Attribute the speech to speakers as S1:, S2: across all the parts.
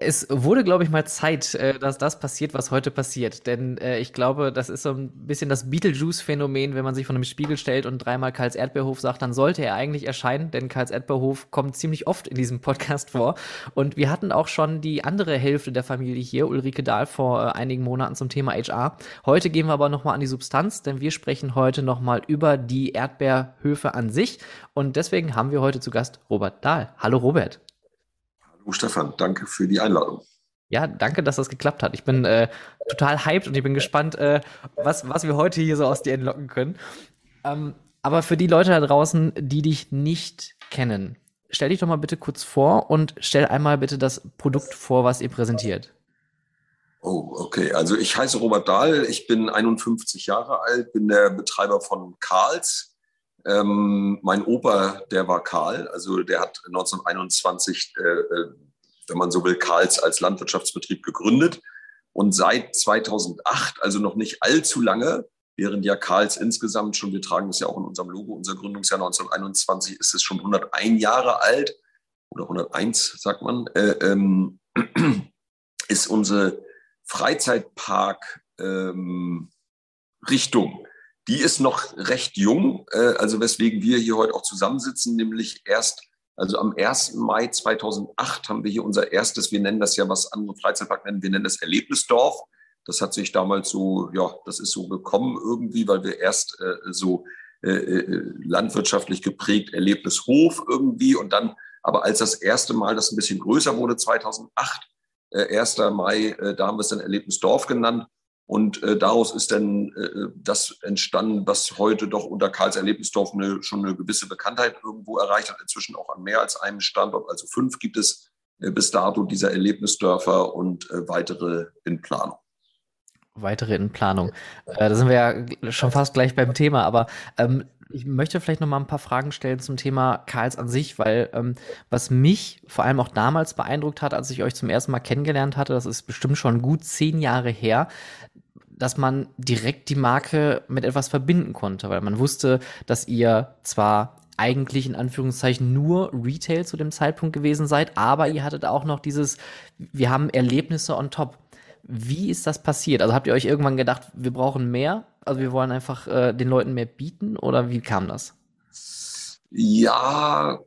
S1: Es wurde, glaube ich, mal Zeit, äh, dass das passiert, was heute passiert. Denn äh, ich glaube, das ist so ein bisschen das Beetlejuice-Phänomen, wenn man sich von einem Spiegel stellt und dreimal Karls Erdbeerhof sagt, dann sollte er eigentlich erscheinen, denn Karls Erdbeerhof kommt ziemlich oft in diesem Podcast vor. Und wir hatten auch schon die andere Hälfte der Familie hier, Ulrike Dahl, vor äh, einigen Monaten zum Thema HR. Heute gehen wir aber nochmal an die Substanz, denn wir sprechen heute nochmal über die Erdbeerhöfe an sich. Und deswegen haben wir heute zu Gast Robert Dahl. Hallo Robert.
S2: Oh, Stefan, danke für die Einladung.
S1: Ja, danke, dass das geklappt hat. Ich bin äh, total hyped und ich bin gespannt, äh, was, was wir heute hier so aus dir entlocken können. Ähm, aber für die Leute da draußen, die dich nicht kennen, stell dich doch mal bitte kurz vor und stell einmal bitte das Produkt vor, was ihr präsentiert.
S2: Oh, okay. Also ich heiße Robert Dahl, ich bin 51 Jahre alt, bin der Betreiber von Karls. Ähm, mein Opa, der war Karl, also der hat 1921, äh, äh, wenn man so will, Karls als Landwirtschaftsbetrieb gegründet. Und seit 2008, also noch nicht allzu lange, während ja Karls insgesamt schon, wir tragen das ja auch in unserem Logo, unser Gründungsjahr 1921 ist es schon 101 Jahre alt oder 101, sagt man, äh, ähm, ist unsere Freizeitpark ähm, Richtung die ist noch recht jung, äh, also weswegen wir hier heute auch zusammensitzen, nämlich erst, also am 1. Mai 2008 haben wir hier unser erstes, wir nennen das ja, was andere Freizeitpark nennen, wir nennen das Erlebnisdorf. Das hat sich damals so, ja, das ist so gekommen irgendwie, weil wir erst äh, so äh, äh landwirtschaftlich geprägt Erlebnishof irgendwie und dann, aber als das erste Mal das ein bisschen größer wurde, 2008, äh, 1. Mai, äh, da haben wir es dann Erlebnisdorf genannt. Und äh, daraus ist dann äh, das entstanden, was heute doch unter Karls Erlebnisdorf eine, schon eine gewisse Bekanntheit irgendwo erreicht hat. Inzwischen auch an mehr als einem Standort. Also fünf gibt es äh, bis dato dieser Erlebnisdörfer und äh, weitere in Planung.
S1: Weitere in Planung. Äh, da sind wir ja schon fast gleich beim Thema, aber ähm, ich möchte vielleicht noch mal ein paar Fragen stellen zum Thema Karls an sich, weil ähm, was mich vor allem auch damals beeindruckt hat, als ich euch zum ersten Mal kennengelernt hatte, das ist bestimmt schon gut zehn Jahre her, dass man direkt die Marke mit etwas verbinden konnte, weil man wusste, dass ihr zwar eigentlich in Anführungszeichen nur Retail zu dem Zeitpunkt gewesen seid, aber ihr hattet auch noch dieses, wir haben Erlebnisse on top. Wie ist das passiert? Also habt ihr euch irgendwann gedacht, wir brauchen mehr? Also wir wollen einfach äh, den Leuten mehr bieten oder wie kam das?
S2: Ja,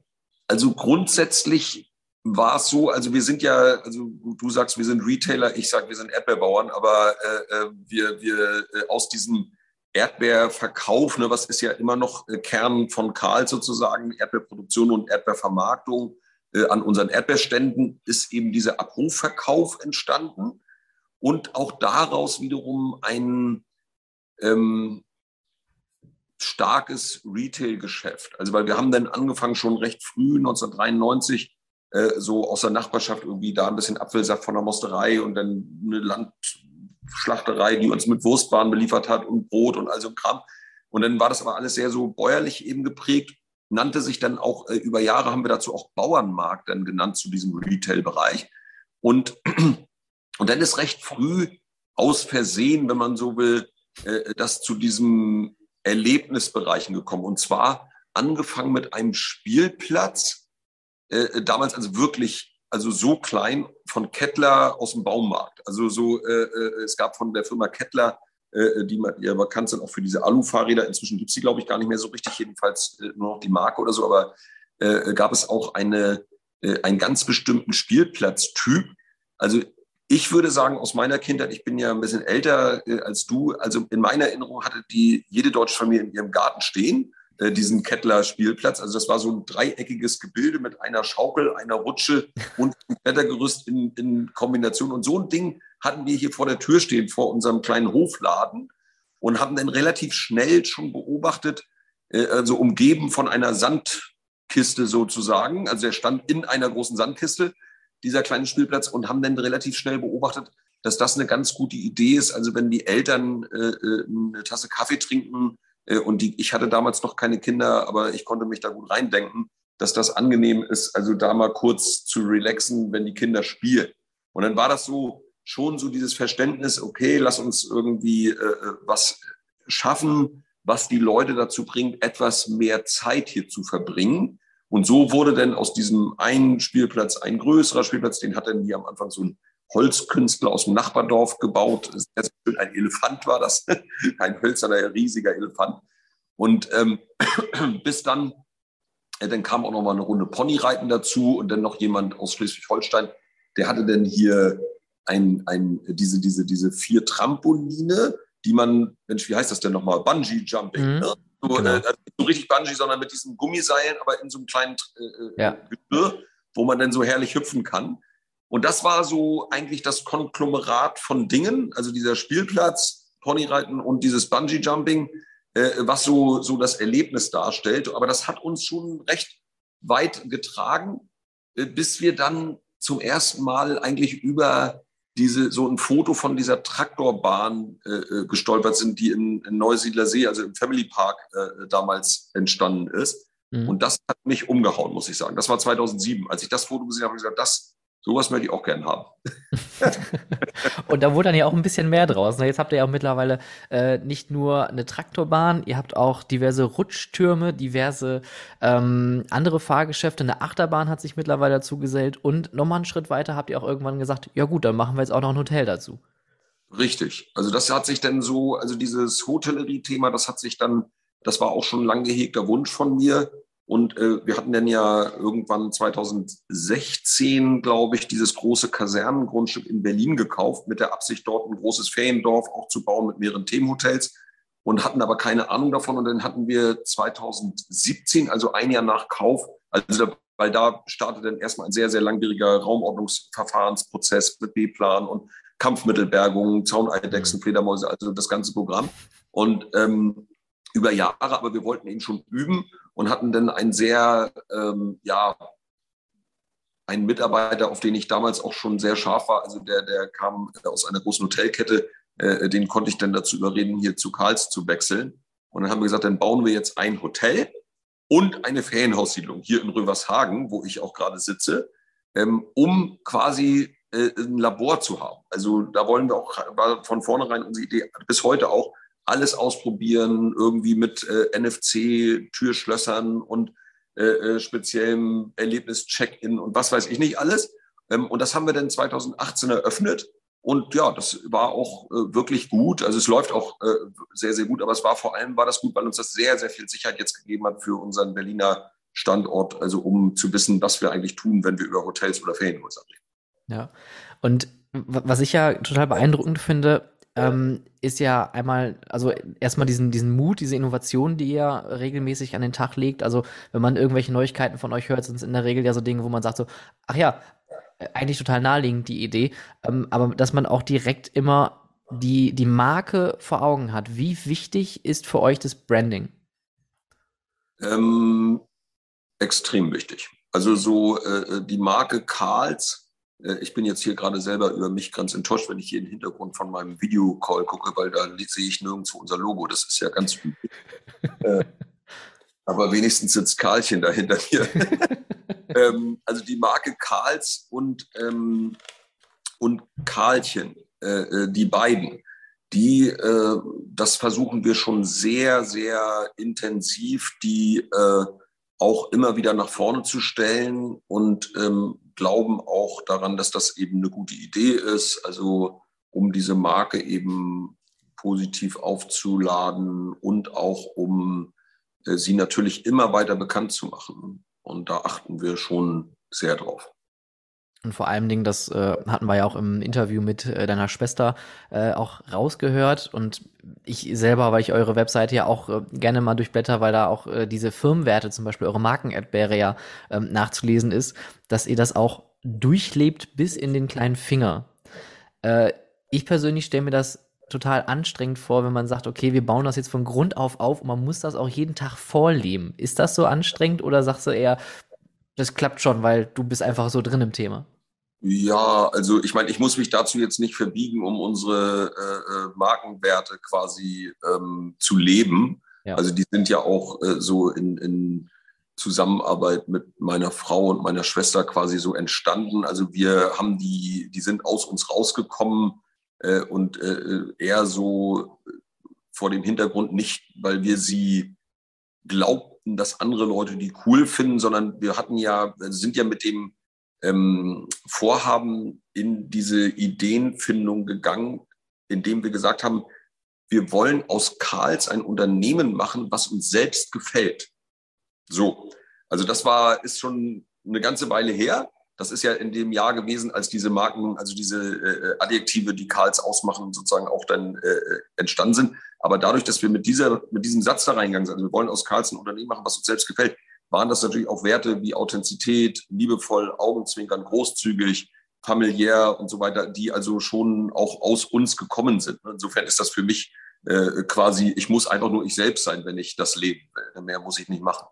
S2: also grundsätzlich war es so, also wir sind ja, also du sagst, wir sind Retailer, ich sage, wir sind Erdbeerbauern, aber äh, äh, wir, wir äh, aus diesem Erdbeerverkauf, ne, was ist ja immer noch äh, Kern von Karl sozusagen, Erdbeerproduktion und Erdbeervermarktung äh, an unseren Erdbeerständen, ist eben dieser Abrufverkauf entstanden und auch daraus wiederum ein ähm, starkes Retail-Geschäft. Also weil wir haben dann angefangen schon recht früh, 1993, äh, so aus der Nachbarschaft irgendwie da ein bisschen Apfelsaft von der Mosterei und dann eine Landschlachterei, die uns mit Wurstwaren beliefert hat und Brot und all so Kram. Und dann war das aber alles sehr so bäuerlich eben geprägt, nannte sich dann auch, äh, über Jahre haben wir dazu auch Bauernmarkt dann genannt zu diesem Retail-Bereich. Und, und dann ist recht früh aus Versehen, wenn man so will, äh, das zu diesen Erlebnisbereichen gekommen. Und zwar angefangen mit einem Spielplatz, äh, damals also wirklich, also so klein von Kettler aus dem Baumarkt. Also so, äh, äh, es gab von der Firma Kettler, äh, die ja bekannt sind auch für diese Alu-Fahrräder. Inzwischen gibt es die, glaube ich, gar nicht mehr so richtig, jedenfalls äh, nur noch die Marke oder so, aber äh, gab es auch eine, äh, einen ganz bestimmten Spielplatztyp. Also ich würde sagen, aus meiner Kindheit, ich bin ja ein bisschen älter äh, als du, also in meiner Erinnerung hatte die jede deutsche Familie in ihrem Garten stehen äh, diesen Kettler-Spielplatz. Also das war so ein dreieckiges Gebilde mit einer Schaukel, einer Rutsche und einem Klettergerüst in, in Kombination. Und so ein Ding hatten wir hier vor der Tür stehen, vor unserem kleinen Hofladen und haben dann relativ schnell schon beobachtet, äh, also umgeben von einer Sandkiste sozusagen. Also er stand in einer großen Sandkiste, dieser kleine Spielplatz, und haben dann relativ schnell beobachtet, dass das eine ganz gute Idee ist. Also wenn die Eltern äh, eine Tasse Kaffee trinken, und die, ich hatte damals noch keine Kinder, aber ich konnte mich da gut reindenken, dass das angenehm ist, also da mal kurz zu relaxen, wenn die Kinder spielen. Und dann war das so schon so dieses Verständnis, okay, lass uns irgendwie äh, äh, was schaffen, was die Leute dazu bringt, etwas mehr Zeit hier zu verbringen. Und so wurde dann aus diesem einen Spielplatz ein größerer Spielplatz, den hat dann hier am Anfang so ein Holzkünstler aus dem Nachbardorf gebaut. Ein Elefant war das, ein hölzerner, riesiger Elefant. Und ähm, bis dann, äh, dann kam auch noch mal eine Runde Ponyreiten dazu und dann noch jemand aus Schleswig-Holstein, der hatte dann hier ein, ein, diese, diese, diese vier Trampoline, die man, Mensch, wie heißt das denn nochmal? Bungee Jumping. Mhm. Ne? So, genau. äh, also nicht so richtig Bungee, sondern mit diesen Gummiseilen, aber in so einem kleinen äh, äh ja. Geschirr, wo man dann so herrlich hüpfen kann. Und das war so eigentlich das Konglomerat von Dingen, also dieser Spielplatz, Ponyreiten und dieses Bungee Jumping, äh, was so, so das Erlebnis darstellt. Aber das hat uns schon recht weit getragen, äh, bis wir dann zum ersten Mal eigentlich über diese so ein Foto von dieser Traktorbahn äh, äh, gestolpert sind, die in, in Neusiedler See, also im Family Park äh, damals entstanden ist. Mhm. Und das hat mich umgehauen, muss ich sagen. Das war 2007. Als ich das Foto gesehen habe, habe ich gesagt, das, Sowas möchte ich auch gern haben.
S1: und da wurde dann ja auch ein bisschen mehr draus. Ne? Jetzt habt ihr ja auch mittlerweile äh, nicht nur eine Traktorbahn, ihr habt auch diverse Rutschtürme, diverse ähm, andere Fahrgeschäfte. Eine Achterbahn hat sich mittlerweile dazu gesellt und nochmal einen Schritt weiter habt ihr auch irgendwann gesagt, ja gut, dann machen wir jetzt auch noch ein Hotel dazu.
S2: Richtig. Also das hat sich dann so, also dieses Hotellerie-Thema, das hat sich dann, das war auch schon ein lang gehegter Wunsch von mir, und äh, wir hatten dann ja irgendwann 2016, glaube ich, dieses große Kasernengrundstück in Berlin gekauft, mit der Absicht, dort ein großes Feriendorf auch zu bauen mit mehreren Themenhotels und hatten aber keine Ahnung davon. Und dann hatten wir 2017, also ein Jahr nach Kauf, also da, weil da startet dann erstmal ein sehr, sehr langwieriger Raumordnungsverfahrensprozess mit B-Plan und Kampfmittelbergung, Zauneidechsen, mhm. Fledermäuse, also das ganze Programm. Und ähm, über Jahre, aber wir wollten ihn schon üben und hatten dann einen sehr, ähm, ja, einen Mitarbeiter, auf den ich damals auch schon sehr scharf war. Also der, der kam aus einer großen Hotelkette, äh, den konnte ich dann dazu überreden, hier zu Karls zu wechseln. Und dann haben wir gesagt, dann bauen wir jetzt ein Hotel und eine Ferienhaussiedlung hier in Rövershagen, wo ich auch gerade sitze, ähm, um quasi äh, ein Labor zu haben. Also da wollen wir auch, war von vornherein unsere Idee, bis heute auch, alles ausprobieren, irgendwie mit äh, NFC, Türschlössern und äh, äh, speziellem Erlebnis-Check-In und was weiß ich nicht alles. Ähm, und das haben wir dann 2018 eröffnet. Und ja, das war auch äh, wirklich gut. Also es läuft auch äh, sehr, sehr gut. Aber es war vor allem war das gut, weil uns das sehr, sehr viel Sicherheit jetzt gegeben hat für unseren Berliner Standort. Also um zu wissen, was wir eigentlich tun, wenn wir über Hotels oder Ferienhäuser reden.
S1: Ja. Und was ich ja total beeindruckend finde, ähm, ist ja einmal, also erstmal diesen, diesen Mut, diese Innovation, die ihr regelmäßig an den Tag legt. Also, wenn man irgendwelche Neuigkeiten von euch hört, sind es in der Regel ja so Dinge, wo man sagt so, ach ja, eigentlich total naheliegend, die Idee. Ähm, aber dass man auch direkt immer die, die Marke vor Augen hat. Wie wichtig ist für euch das Branding?
S2: Ähm, extrem wichtig. Also so äh, die Marke Karls ich bin jetzt hier gerade selber über mich ganz enttäuscht, wenn ich hier den Hintergrund von meinem Videocall gucke, weil da sehe ich nirgendwo unser Logo. Das ist ja ganz übel. Äh, aber wenigstens sitzt Karlchen dahinter mir. ähm, also die Marke Karls und, ähm, und Karlchen, äh, äh, die beiden, die, äh, das versuchen wir schon sehr, sehr intensiv, die äh, auch immer wieder nach vorne zu stellen und ähm, glauben auch daran, dass das eben eine gute Idee ist, also um diese Marke eben positiv aufzuladen und auch um äh, sie natürlich immer weiter bekannt zu machen. Und da achten wir schon sehr drauf.
S1: Und vor allem Dingen, das äh, hatten wir ja auch im Interview mit äh, deiner Schwester äh, auch rausgehört. Und ich selber, weil ich eure Webseite ja auch äh, gerne mal durchblätter, weil da auch äh, diese Firmenwerte, zum Beispiel eure Marken-Erdbeere ja ähm, nachzulesen ist, dass ihr das auch durchlebt bis in den kleinen Finger. Äh, ich persönlich stelle mir das total anstrengend vor, wenn man sagt, okay, wir bauen das jetzt von Grund auf auf und man muss das auch jeden Tag vorleben. Ist das so anstrengend oder sagst du eher, das klappt schon, weil du bist einfach so drin im Thema?
S2: Ja, also ich meine, ich muss mich dazu jetzt nicht verbiegen, um unsere äh, äh, Markenwerte quasi ähm, zu leben. Ja. Also die sind ja auch äh, so in, in Zusammenarbeit mit meiner Frau und meiner Schwester quasi so entstanden. Also wir haben die, die sind aus uns rausgekommen äh, und äh, eher so vor dem Hintergrund nicht, weil wir sie glaub, behaupten, dass andere Leute die cool finden, sondern wir hatten ja, sind ja mit dem ähm, Vorhaben in diese Ideenfindung gegangen, indem wir gesagt haben, wir wollen aus Karls ein Unternehmen machen, was uns selbst gefällt. So, also das war, ist schon eine ganze Weile her. Das ist ja in dem Jahr gewesen, als diese Marken, also diese äh, Adjektive, die Karls ausmachen, sozusagen auch dann äh, entstanden sind. Aber dadurch, dass wir mit, dieser, mit diesem Satz da reingegangen sind, also wir wollen aus Karls ein Unternehmen machen, was uns selbst gefällt, waren das natürlich auch Werte wie Authentizität, liebevoll, Augenzwinkern, großzügig, familiär und so weiter, die also schon auch aus uns gekommen sind. Insofern ist das für mich äh, quasi, ich muss einfach nur ich selbst sein, wenn ich das will. Mehr muss ich nicht machen.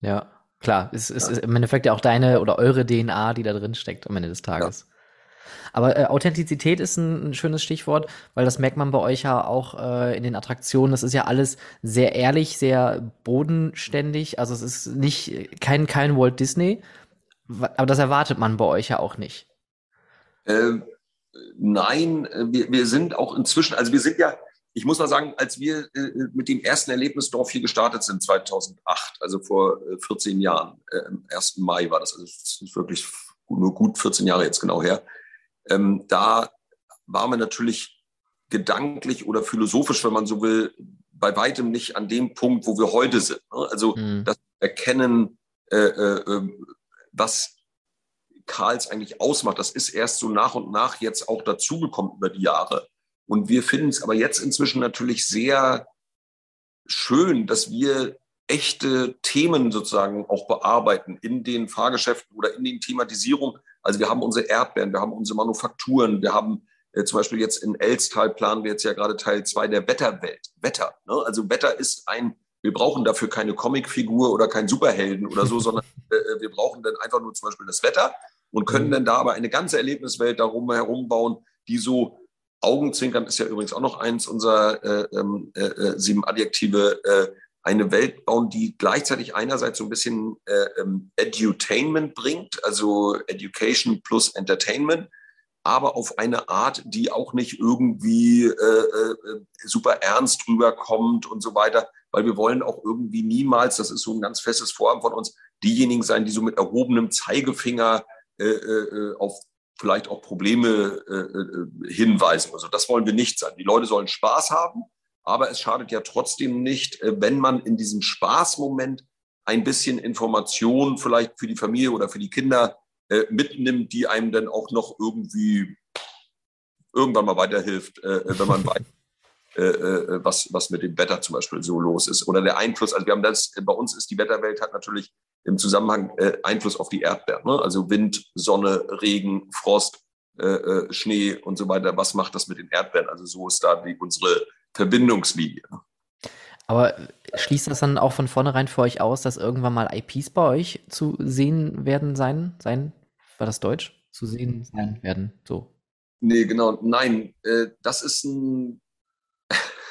S1: Ja, klar. Es ist, ja. im Endeffekt ja auch deine oder eure DNA, die da drin steckt am Ende des Tages. Ja. Aber äh, Authentizität ist ein, ein, schönes Stichwort, weil das merkt man bei euch ja auch äh, in den Attraktionen. Das ist ja alles sehr ehrlich, sehr bodenständig. Also es ist nicht kein, kein Walt Disney, aber das erwartet man bei euch ja auch nicht.
S2: Ähm, nein, äh, wir, wir sind auch inzwischen, also wir sind ja, ich muss mal sagen, als wir äh, mit dem ersten Erlebnisdorf hier gestartet sind, 2008, also vor äh, 14 Jahren, äh, am 1. Mai war das, also das ist wirklich nur gut 14 Jahre jetzt genau her, ähm, da waren wir natürlich gedanklich oder philosophisch, wenn man so will, bei weitem nicht an dem Punkt, wo wir heute sind. Ne? Also mhm. das Erkennen, äh, äh, ähm, was Karls eigentlich ausmacht, das ist erst so nach und nach jetzt auch dazugekommen über die Jahre. Und wir finden es aber jetzt inzwischen natürlich sehr schön, dass wir echte Themen sozusagen auch bearbeiten in den Fahrgeschäften oder in den Thematisierungen. Also wir haben unsere Erdbeeren, wir haben unsere Manufakturen, wir haben äh, zum Beispiel jetzt in Elstal planen wir jetzt ja gerade Teil zwei der Wetterwelt. Wetter. Ne? Also Wetter ist ein, wir brauchen dafür keine Comicfigur oder keinen Superhelden oder so, sondern äh, äh, wir brauchen dann einfach nur zum Beispiel das Wetter und können mhm. dann da aber eine ganze Erlebniswelt darum herum bauen, die so Augenzwinkern ist ja übrigens auch noch eins unserer äh, ähm, äh, äh, sieben Adjektive, äh, eine Welt bauen, die gleichzeitig einerseits so ein bisschen äh, ähm, Edutainment bringt, also Education plus Entertainment, aber auf eine Art, die auch nicht irgendwie äh, äh, super ernst rüberkommt und so weiter, weil wir wollen auch irgendwie niemals, das ist so ein ganz festes Vorhaben von uns, diejenigen sein, die so mit erhobenem Zeigefinger äh, äh, auf vielleicht auch Probleme äh, äh, hinweisen. Also das wollen wir nicht sein. Die Leute sollen Spaß haben, aber es schadet ja trotzdem nicht, äh, wenn man in diesem Spaßmoment ein bisschen Information vielleicht für die Familie oder für die Kinder äh, mitnimmt, die einem dann auch noch irgendwie irgendwann mal weiterhilft, äh wenn man weiß, äh, äh, was, was mit dem Wetter zum Beispiel so los ist. Oder der Einfluss, also wir haben das, bei uns ist die Wetterwelt hat natürlich im Zusammenhang äh, Einfluss auf die Erdbeeren. Ne? Also Wind, Sonne, Regen, Frost, äh, äh, Schnee und so weiter. Was macht das mit den Erdbeeren? Also so ist da die, unsere Verbindungslinie.
S1: Aber schließt das dann auch von vornherein für euch aus, dass irgendwann mal IPs bei euch zu sehen werden sein? Sein? War das Deutsch? Zu sehen sein werden. So.
S2: Nee, genau. Nein, äh, das ist ein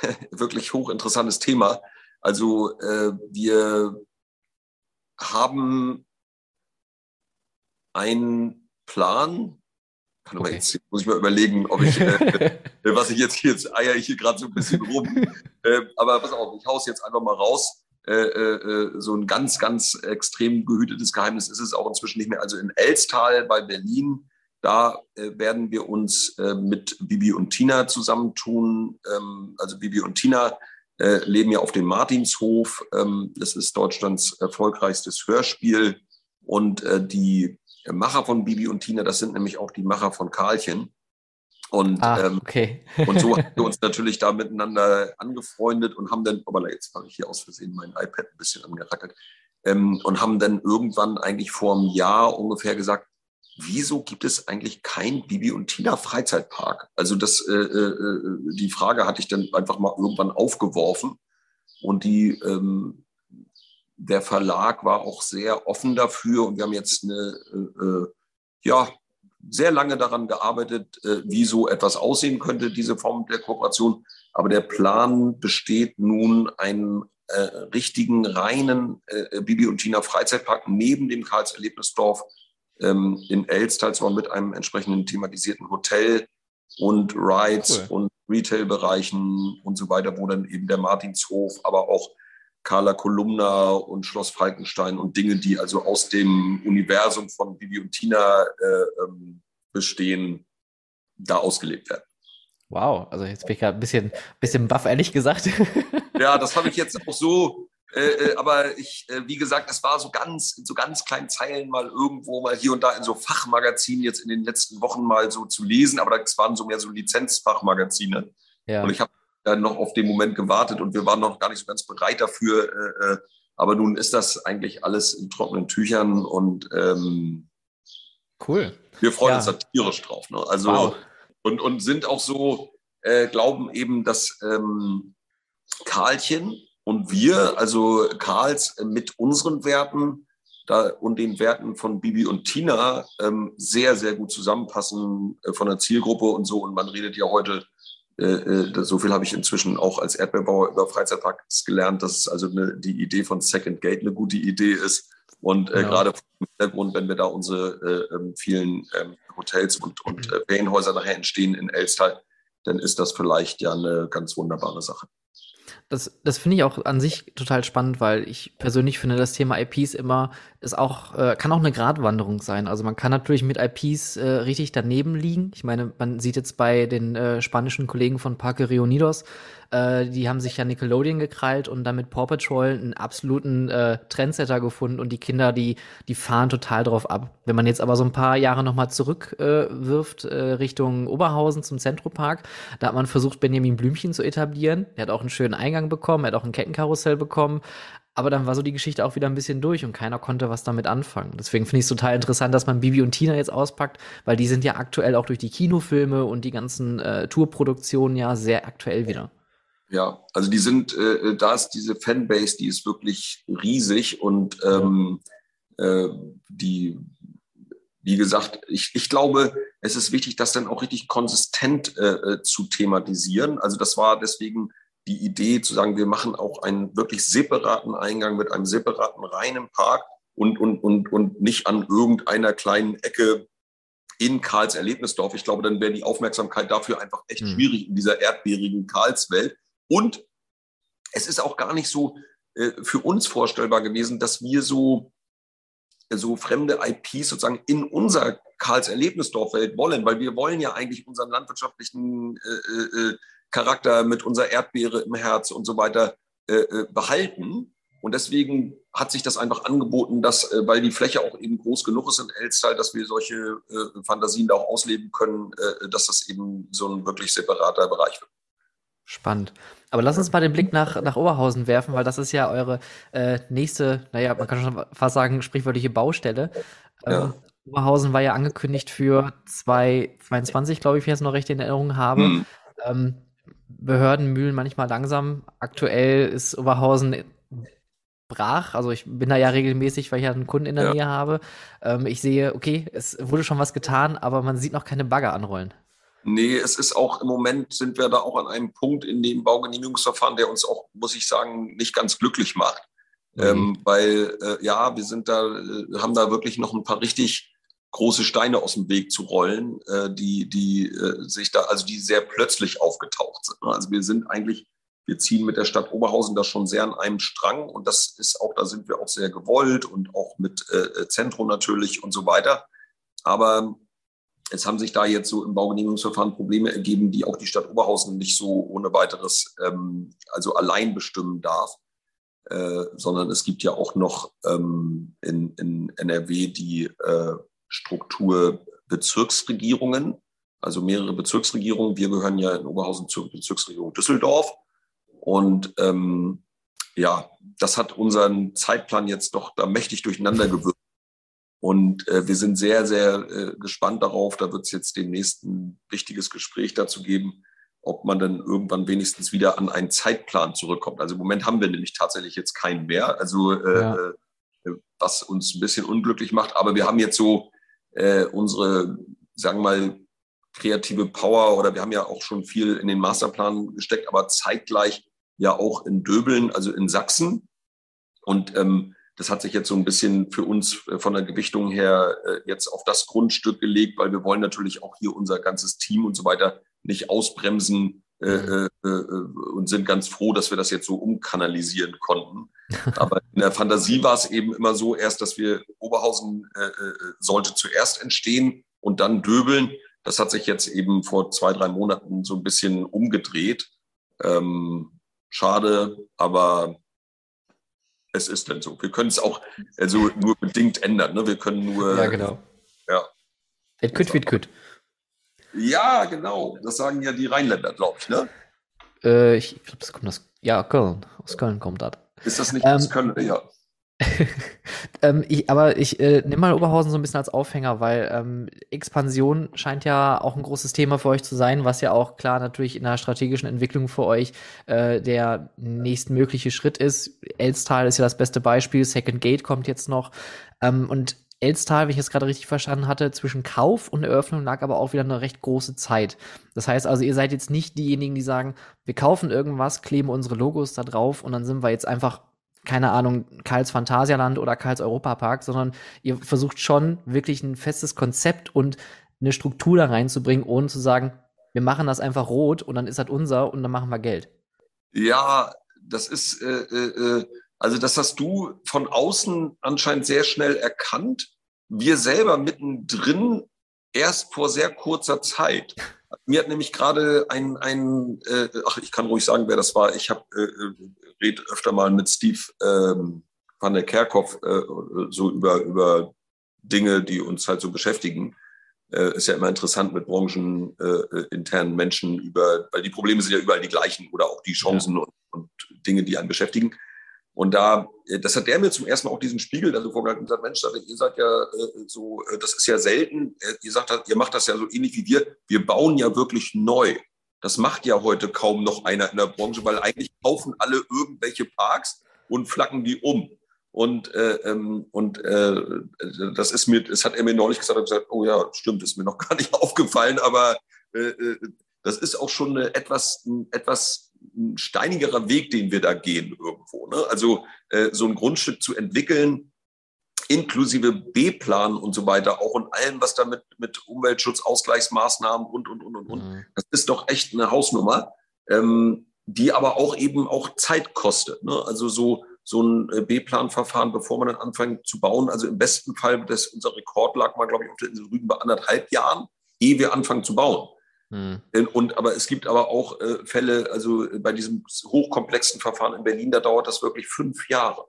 S2: wirklich hochinteressantes Thema. Also äh, wir haben einen Plan. Kann okay. jetzt muss ich mal überlegen, ob ich, äh, was ich jetzt hier, jetzt eier ich hier gerade so ein bisschen rum. äh, aber pass auf, ich haus jetzt einfach mal raus. Äh, äh, so ein ganz, ganz extrem gehütetes Geheimnis ist es auch inzwischen nicht mehr. Also in Elstal bei Berlin da äh, werden wir uns äh, mit Bibi und Tina zusammentun. Ähm, also Bibi und Tina äh, leben ja auf dem Martinshof. Ähm, das ist Deutschlands erfolgreichstes Hörspiel. Und äh, die Macher von Bibi und Tina, das sind nämlich auch die Macher von Karlchen. Und,
S1: ah, ähm, okay.
S2: und so haben wir uns natürlich da miteinander angefreundet und haben dann, aber jetzt habe ich hier aus Versehen mein iPad ein bisschen angerackert, ähm, und haben dann irgendwann eigentlich vor einem Jahr ungefähr gesagt, wieso gibt es eigentlich kein Bibi und Tina Freizeitpark? Also das, äh, äh, die Frage hatte ich dann einfach mal irgendwann aufgeworfen und die, ähm, der Verlag war auch sehr offen dafür und wir haben jetzt eine, äh, äh ja, sehr lange daran gearbeitet, äh, wie so etwas aussehen könnte, diese Form der Kooperation. Aber der Plan besteht nun, einen äh, richtigen, reinen äh, Bibi und Tina Freizeitpark neben dem Karls Erlebnisdorf ähm, in Elstal zwar mit einem entsprechenden thematisierten Hotel und Rides cool. und Retail-Bereichen und so weiter, wo dann eben der Martinshof, aber auch Carla Kolumna und Schloss Falkenstein und Dinge, die also aus dem Universum von Bibi und Tina äh, ähm, bestehen, da ausgelebt werden.
S1: Wow, also jetzt bin ich gerade ein bisschen, bisschen baff, ehrlich gesagt.
S2: Ja, das habe ich jetzt auch so, äh, äh, aber ich, äh, wie gesagt, es war so ganz, in so ganz kleinen Zeilen mal irgendwo mal hier und da in so Fachmagazinen jetzt in den letzten Wochen mal so zu lesen, aber das waren so mehr so Lizenzfachmagazine. Ja. Und ich habe dann noch auf den Moment gewartet und wir waren noch gar nicht so ganz bereit dafür. Äh, äh aber nun ist das eigentlich alles in trockenen Tüchern und ähm,
S1: cool.
S2: Wir freuen ja. uns da tierisch drauf. Ne? Also wow. und, und sind auch so, äh, glauben eben, dass ähm, Karlchen und wir, also Karls mit unseren Werten da, und den Werten von Bibi und Tina ähm, sehr, sehr gut zusammenpassen äh, von der Zielgruppe und so. Und man redet ja heute äh, äh, so viel habe ich inzwischen auch als Erdbeerbauer über Freizeitparks gelernt, dass es also eine, die Idee von Second Gate eine gute Idee ist. Und äh, genau. gerade im Hintergrund, wenn wir da unsere äh, ähm, vielen ähm, Hotels und, und äh, Ferienhäuser nachher entstehen in Elstal, dann ist das vielleicht ja eine ganz wunderbare Sache.
S1: Das, das finde ich auch an sich total spannend, weil ich persönlich finde, das Thema IPs immer ist auch, äh, kann auch eine Gratwanderung sein. Also man kann natürlich mit IPs äh, richtig daneben liegen. Ich meine, man sieht jetzt bei den äh, spanischen Kollegen von Parque Reunidos, äh, die haben sich ja Nickelodeon gekrallt und damit Paw Patrol einen absoluten äh, Trendsetter gefunden und die Kinder, die, die fahren total drauf ab. Wenn man jetzt aber so ein paar Jahre nochmal zurückwirft äh, Richtung Oberhausen zum Zentropark, da hat man versucht, Benjamin Blümchen zu etablieren. Er hat auch einen schönen Eingang bekommen, er hat auch ein Kettenkarussell bekommen. Aber dann war so die Geschichte auch wieder ein bisschen durch und keiner konnte was damit anfangen. Deswegen finde ich es total interessant, dass man Bibi und Tina jetzt auspackt, weil die sind ja aktuell auch durch die Kinofilme und die ganzen äh, Tourproduktionen ja sehr aktuell wieder.
S2: Ja, also die sind, äh, da ist diese Fanbase, die ist wirklich riesig und ähm, äh, die, wie gesagt, ich, ich glaube, es ist wichtig, das dann auch richtig konsistent äh, äh, zu thematisieren. Also das war deswegen die Idee zu sagen, wir machen auch einen wirklich separaten Eingang mit einem separaten reinen Park und, und, und, und nicht an irgendeiner kleinen Ecke in Karls Erlebnisdorf. Ich glaube, dann wäre die Aufmerksamkeit dafür einfach echt mhm. schwierig in dieser erdbeerigen Karlswelt. Und es ist auch gar nicht so äh, für uns vorstellbar gewesen, dass wir so, so fremde IPs sozusagen in unser Karls Erlebnisdorfwelt wollen, weil wir wollen ja eigentlich unseren landwirtschaftlichen äh, äh, Charakter mit unserer Erdbeere im Herz und so weiter äh, äh, behalten. Und deswegen hat sich das einfach angeboten, dass, äh, weil die Fläche auch eben groß genug ist in Elstal, dass wir solche äh, Fantasien da auch ausleben können, äh, dass das eben so ein wirklich separater Bereich wird.
S1: Spannend. Aber lass uns mal den Blick nach, nach Oberhausen werfen, weil das ist ja eure äh, nächste, naja, man kann schon fast sagen, sprichwörtliche Baustelle. Ähm, ja. Oberhausen war ja angekündigt für 2022, glaube ich, wenn ich jetzt noch recht in Erinnerung habe. Hm. Ähm, Behörden mühlen manchmal langsam. Aktuell ist Oberhausen brach. Also ich bin da ja regelmäßig, weil ich ja einen Kunden in der ja. Nähe habe. Ähm, ich sehe, okay, es wurde schon was getan, aber man sieht noch keine Bagger anrollen.
S2: Nee, es ist auch im Moment sind wir da auch an einem Punkt in dem Baugenehmigungsverfahren, der uns auch, muss ich sagen, nicht ganz glücklich macht. Mhm. Ähm, weil äh, ja, wir sind da, äh, haben da wirklich noch ein paar richtig große Steine aus dem Weg zu rollen, äh, die, die äh, sich da, also die sehr plötzlich aufgetaucht sind. Also wir sind eigentlich, wir ziehen mit der Stadt Oberhausen da schon sehr an einem Strang und das ist auch, da sind wir auch sehr gewollt und auch mit äh, Zentrum natürlich und so weiter. Aber es haben sich da jetzt so im Baugenehmigungsverfahren Probleme ergeben, die auch die Stadt Oberhausen nicht so ohne weiteres ähm, also allein bestimmen darf, äh, sondern es gibt ja auch noch ähm, in, in NRW die äh, Struktur Bezirksregierungen, also mehrere Bezirksregierungen. Wir gehören ja in Oberhausen zur Bezirksregierung Düsseldorf und ähm, ja, das hat unseren Zeitplan jetzt doch da mächtig durcheinander gewürzt. Und äh, wir sind sehr, sehr äh, gespannt darauf. Da wird es jetzt demnächst ein wichtiges Gespräch dazu geben, ob man dann irgendwann wenigstens wieder an einen Zeitplan zurückkommt. Also im Moment haben wir nämlich tatsächlich jetzt keinen mehr, also äh, ja. Äh, was uns ein bisschen unglücklich macht. Aber wir haben jetzt so äh, unsere, sagen wir mal, kreative Power oder wir haben ja auch schon viel in den Masterplan gesteckt, aber zeitgleich ja auch in Döbeln, also in Sachsen. Und ähm, das hat sich jetzt so ein bisschen für uns äh, von der Gewichtung her äh, jetzt auf das Grundstück gelegt, weil wir wollen natürlich auch hier unser ganzes Team und so weiter nicht ausbremsen, äh, äh, und sind ganz froh, dass wir das jetzt so umkanalisieren konnten. Aber in der Fantasie war es eben immer so, erst, dass wir Oberhausen äh, sollte zuerst entstehen und dann Döbeln. Das hat sich jetzt eben vor zwei, drei Monaten so ein bisschen umgedreht. Ähm, schade, aber es ist dann so. Wir können es auch also nur bedingt ändern. Ne? Wir können nur.
S1: Ja, genau.
S2: Ja.
S1: Et kütt wird kütt.
S2: Ja, genau. Das sagen ja die Rheinländer, glaube ich, ne?
S1: Äh, ich glaube, das kommt aus. Ja, Köln. Aus Köln kommt das.
S2: Ist das nicht ähm, aus Köln? Ja.
S1: ähm, ich, aber ich äh, nehme mal Oberhausen so ein bisschen als Aufhänger, weil ähm, Expansion scheint ja auch ein großes Thema für euch zu sein, was ja auch klar natürlich in der strategischen Entwicklung für euch äh, der nächstmögliche Schritt ist. Elstal ist ja das beste Beispiel, Second Gate kommt jetzt noch. Ähm, und Elstal, wenn ich es gerade richtig verstanden hatte, zwischen Kauf und Eröffnung lag aber auch wieder eine recht große Zeit. Das heißt also, ihr seid jetzt nicht diejenigen, die sagen, wir kaufen irgendwas, kleben unsere Logos da drauf und dann sind wir jetzt einfach keine Ahnung, Karls Phantasialand oder Karls Europapark, sondern ihr versucht schon wirklich ein festes Konzept und eine Struktur da reinzubringen, ohne zu sagen, wir machen das einfach rot und dann ist das unser und dann machen wir Geld.
S2: Ja, das ist, äh, äh, äh also das hast du von außen anscheinend sehr schnell erkannt. Wir selber mittendrin erst vor sehr kurzer Zeit. Mir hat nämlich gerade ein, ein äh, ach, ich kann ruhig sagen, wer das war. Ich habe äh, äh red öfter mal mit Steve ähm, van der Kerkhoff äh, so über, über Dinge, die uns halt so beschäftigen. Äh, ist ja immer interessant mit brancheninternen äh, Menschen über, weil die Probleme sind ja überall die gleichen oder auch die Chancen ja. und, und Dinge, die einen beschäftigen. Und da, äh, das hat der mir zum ersten Mal auch diesen Spiegel dann so vorgehalten und gesagt, Mensch, ihr seid ja äh, so, äh, das ist ja selten, ihr sagt, ihr macht das ja so ähnlich wie wir. Wir bauen ja wirklich neu. Das macht ja heute kaum noch einer in der Branche, weil eigentlich kaufen alle irgendwelche Parks und flacken die um. Und, äh, ähm, und äh, das ist mir, das hat er mir neulich gesagt, gesagt, oh ja, stimmt, ist mir noch gar nicht aufgefallen, aber äh, das ist auch schon eine etwas, ein steinigerer Weg, den wir da gehen irgendwo. Ne? Also äh, so ein Grundstück zu entwickeln, inklusive B-Plan und so weiter, auch und allem, was da mit, mit Umweltschutz, Ausgleichsmaßnahmen und, und, und, und, und. Mhm. Das ist doch echt eine Hausnummer, ähm, die aber auch eben auch Zeit kostet. Ne? Also so, so ein äh, B-Plan-Verfahren, bevor man dann anfängt zu bauen. Also im besten Fall, das, unser Rekord lag mal, glaube ich, auf der Insel Rügen bei anderthalb Jahren, ehe wir anfangen zu bauen. Mhm. Und aber es gibt aber auch äh, Fälle, also bei diesem hochkomplexen Verfahren in Berlin, da dauert das wirklich fünf Jahre.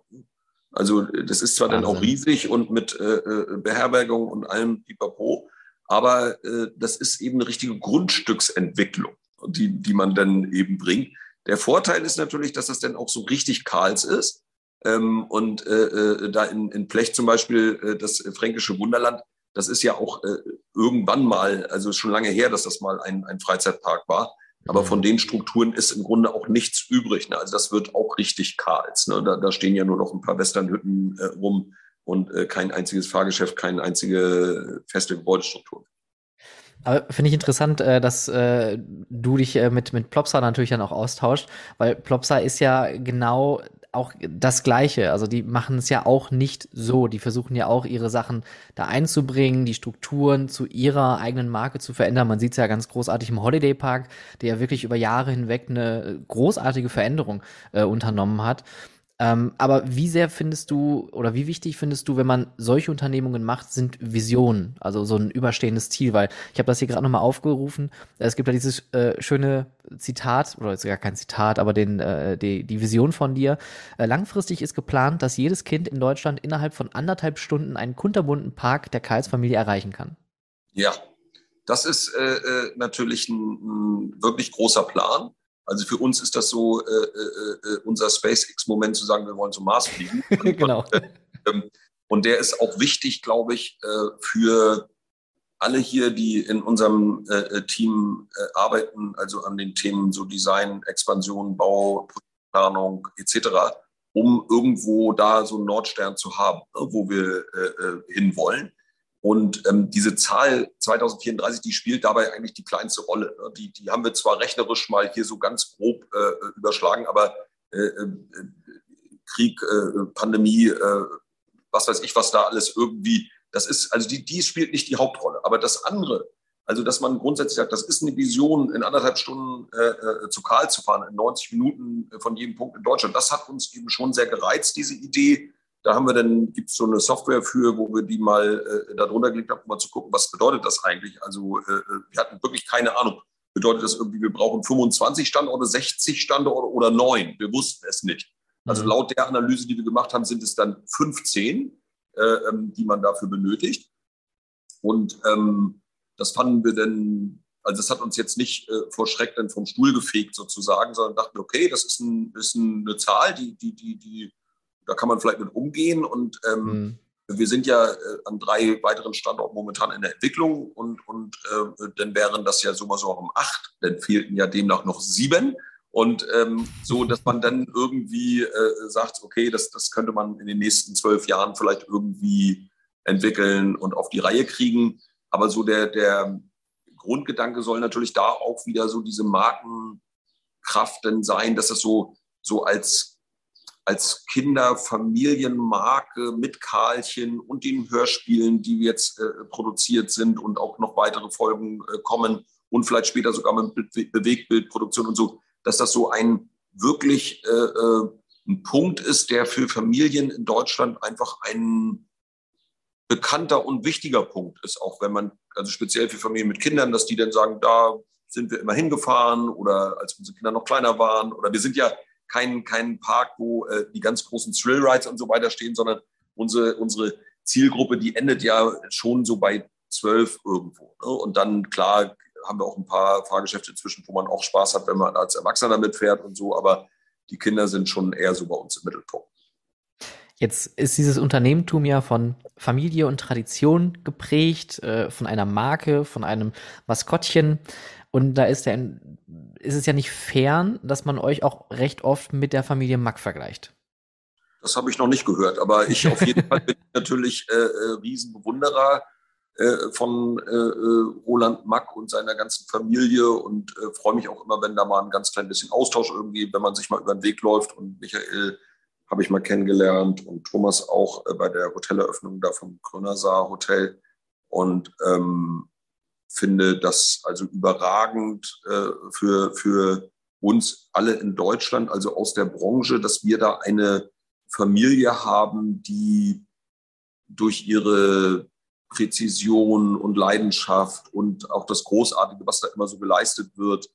S2: Also das ist zwar Wahnsinn. dann auch riesig und mit äh, äh, Beherbergung und allem pipapo, aber äh, das ist eben eine richtige Grundstücksentwicklung, die, die man dann eben bringt. Der Vorteil ist natürlich, dass das dann auch so richtig Karls ist. Ähm, und äh, äh da in, in Plech zum Beispiel äh, das fränkische Wunderland, das ist ja auch äh, irgendwann mal, also schon lange her, dass das mal ein, ein Freizeitpark war. Aber von den Strukturen ist im Grunde auch nichts übrig. Ne? Also das wird auch richtig Karls. Ne? Da, da stehen ja nur noch ein paar Westernhütten äh, rum und äh, kein einziges Fahrgeschäft, keine einzige feste Gebäudestruktur.
S1: Aber finde ich interessant, äh, dass äh, du dich äh, mit, mit Plopsa natürlich dann auch austauscht, weil Plopsa ist ja genau auch das Gleiche. Also die machen es ja auch nicht so. Die versuchen ja auch ihre Sachen da einzubringen, die Strukturen zu ihrer eigenen Marke zu verändern. Man sieht es ja ganz großartig im Holiday Park, der ja wirklich über Jahre hinweg eine großartige Veränderung äh, unternommen hat. Ähm, aber wie sehr findest du oder wie wichtig findest du, wenn man solche Unternehmungen macht, sind Visionen, also so ein überstehendes Ziel? Weil ich habe das hier gerade nochmal aufgerufen. Es gibt ja dieses äh, schöne Zitat, oder ist gar kein Zitat, aber den, äh, die, die Vision von dir. Äh, langfristig ist geplant, dass jedes Kind in Deutschland innerhalb von anderthalb Stunden einen kunterbunten Park der Karls-Familie erreichen kann.
S2: Ja, das ist äh, äh natürlich ein, ein wirklich großer Plan. Also für uns ist das so äh, äh, äh unser SpaceX-Moment zu sagen, wir wollen zum Mars fliegen.
S1: genau.
S2: Ähm, und der ist auch wichtig, glaube ich, äh, für alle hier, die in unserem äh, äh, Team arbeiten, also an den Themen so Design, Expansion, Bau, Planung etc., um irgendwo da so einen Nordstern zu haben, ne, wo wir hinwollen. Und ähm, diese Zahl 2034, die spielt dabei eigentlich die kleinste Rolle. Ne? Die, die haben wir zwar rechnerisch mal hier so ganz grob äh, überschlagen, aber äh, äh, Krieg, äh, Pandemie, äh, was weiß ich, was da alles irgendwie, das ist, also die, die spielt nicht die Hauptrolle. Aber das andere, Also, dass man grundsätzlich sagt, das ist eine Vision, in anderthalb Stunden äh, zu Karl zu fahren, in 90 Minuten von jedem Punkt in Deutschland. Das hat uns eben schon sehr gereizt, diese Idee. Da haben wir dann, gibt es so eine Software für, wo wir die mal äh, darunter gelegt haben, um mal zu gucken, was bedeutet das eigentlich. Also, äh, äh, wir hatten wirklich keine Ahnung. Bedeutet das irgendwie, wir brauchen 25 Standorte, 60 Standorte oder neun? Wir wussten es nicht. Also mhm. laut der Analyse, die wir gemacht haben, sind es dann 15, äh, ähm, die man dafür benötigt. Und ähm, das fanden wir dann, also das hat uns jetzt nicht äh, vor Schreck dann vom Stuhl gefegt sozusagen, sondern dachten, okay, das ist, ein, ist eine Zahl, die, die, die, die, da kann man vielleicht mit umgehen. Und ähm, mhm. wir sind ja äh, an drei weiteren Standorten momentan in der Entwicklung und, und äh, dann wären das ja so mal so um acht, dann fehlten ja demnach noch sieben. Und ähm, so, dass man dann irgendwie äh, sagt, okay, das, das könnte man in den nächsten zwölf Jahren vielleicht irgendwie entwickeln und auf die Reihe kriegen. Aber so der, der Grundgedanke soll natürlich da auch wieder so diese Markenkraft denn sein, dass es so, so als, als Kinderfamilienmarke mit Karlchen und den Hörspielen, die jetzt äh, produziert sind und auch noch weitere Folgen äh, kommen und vielleicht später sogar mit Be Bewegtbildproduktion und so, dass das so ein wirklich äh, äh ein Punkt ist, der für Familien in Deutschland einfach ein bekannter und wichtiger Punkt ist, auch wenn man, also speziell für Familien mit Kindern, dass die dann sagen, da sind wir immer hingefahren oder als unsere Kinder noch kleiner waren oder wir sind ja kein, kein Park, wo äh, die ganz großen Thrill Rides und so weiter stehen, sondern unsere, unsere Zielgruppe, die endet ja schon so bei zwölf irgendwo. Ne? Und dann, klar, haben wir auch ein paar Fahrgeschäfte zwischen, wo man auch Spaß hat, wenn man als Erwachsener damit fährt und so, aber die Kinder sind schon eher so bei uns im Mittelpunkt.
S1: Jetzt ist dieses Unternehmertum ja von Familie und Tradition geprägt, äh, von einer Marke, von einem Maskottchen. Und da ist, der, ist es ja nicht fern, dass man euch auch recht oft mit der Familie Mack vergleicht.
S2: Das habe ich noch nicht gehört, aber ich auf jeden Fall bin natürlich äh, äh, Riesenbewunderer äh, von äh, äh, Roland Mack und seiner ganzen Familie und äh, freue mich auch immer, wenn da mal ein ganz klein bisschen Austausch irgendwie, wenn man sich mal über den Weg läuft und Michael habe ich mal kennengelernt und Thomas auch bei der Hoteleröffnung da vom Grünersaar Hotel und ähm, finde das also überragend äh, für, für uns alle in Deutschland, also aus der Branche, dass wir da eine Familie haben, die durch ihre Präzision und Leidenschaft und auch das Großartige, was da immer so geleistet wird,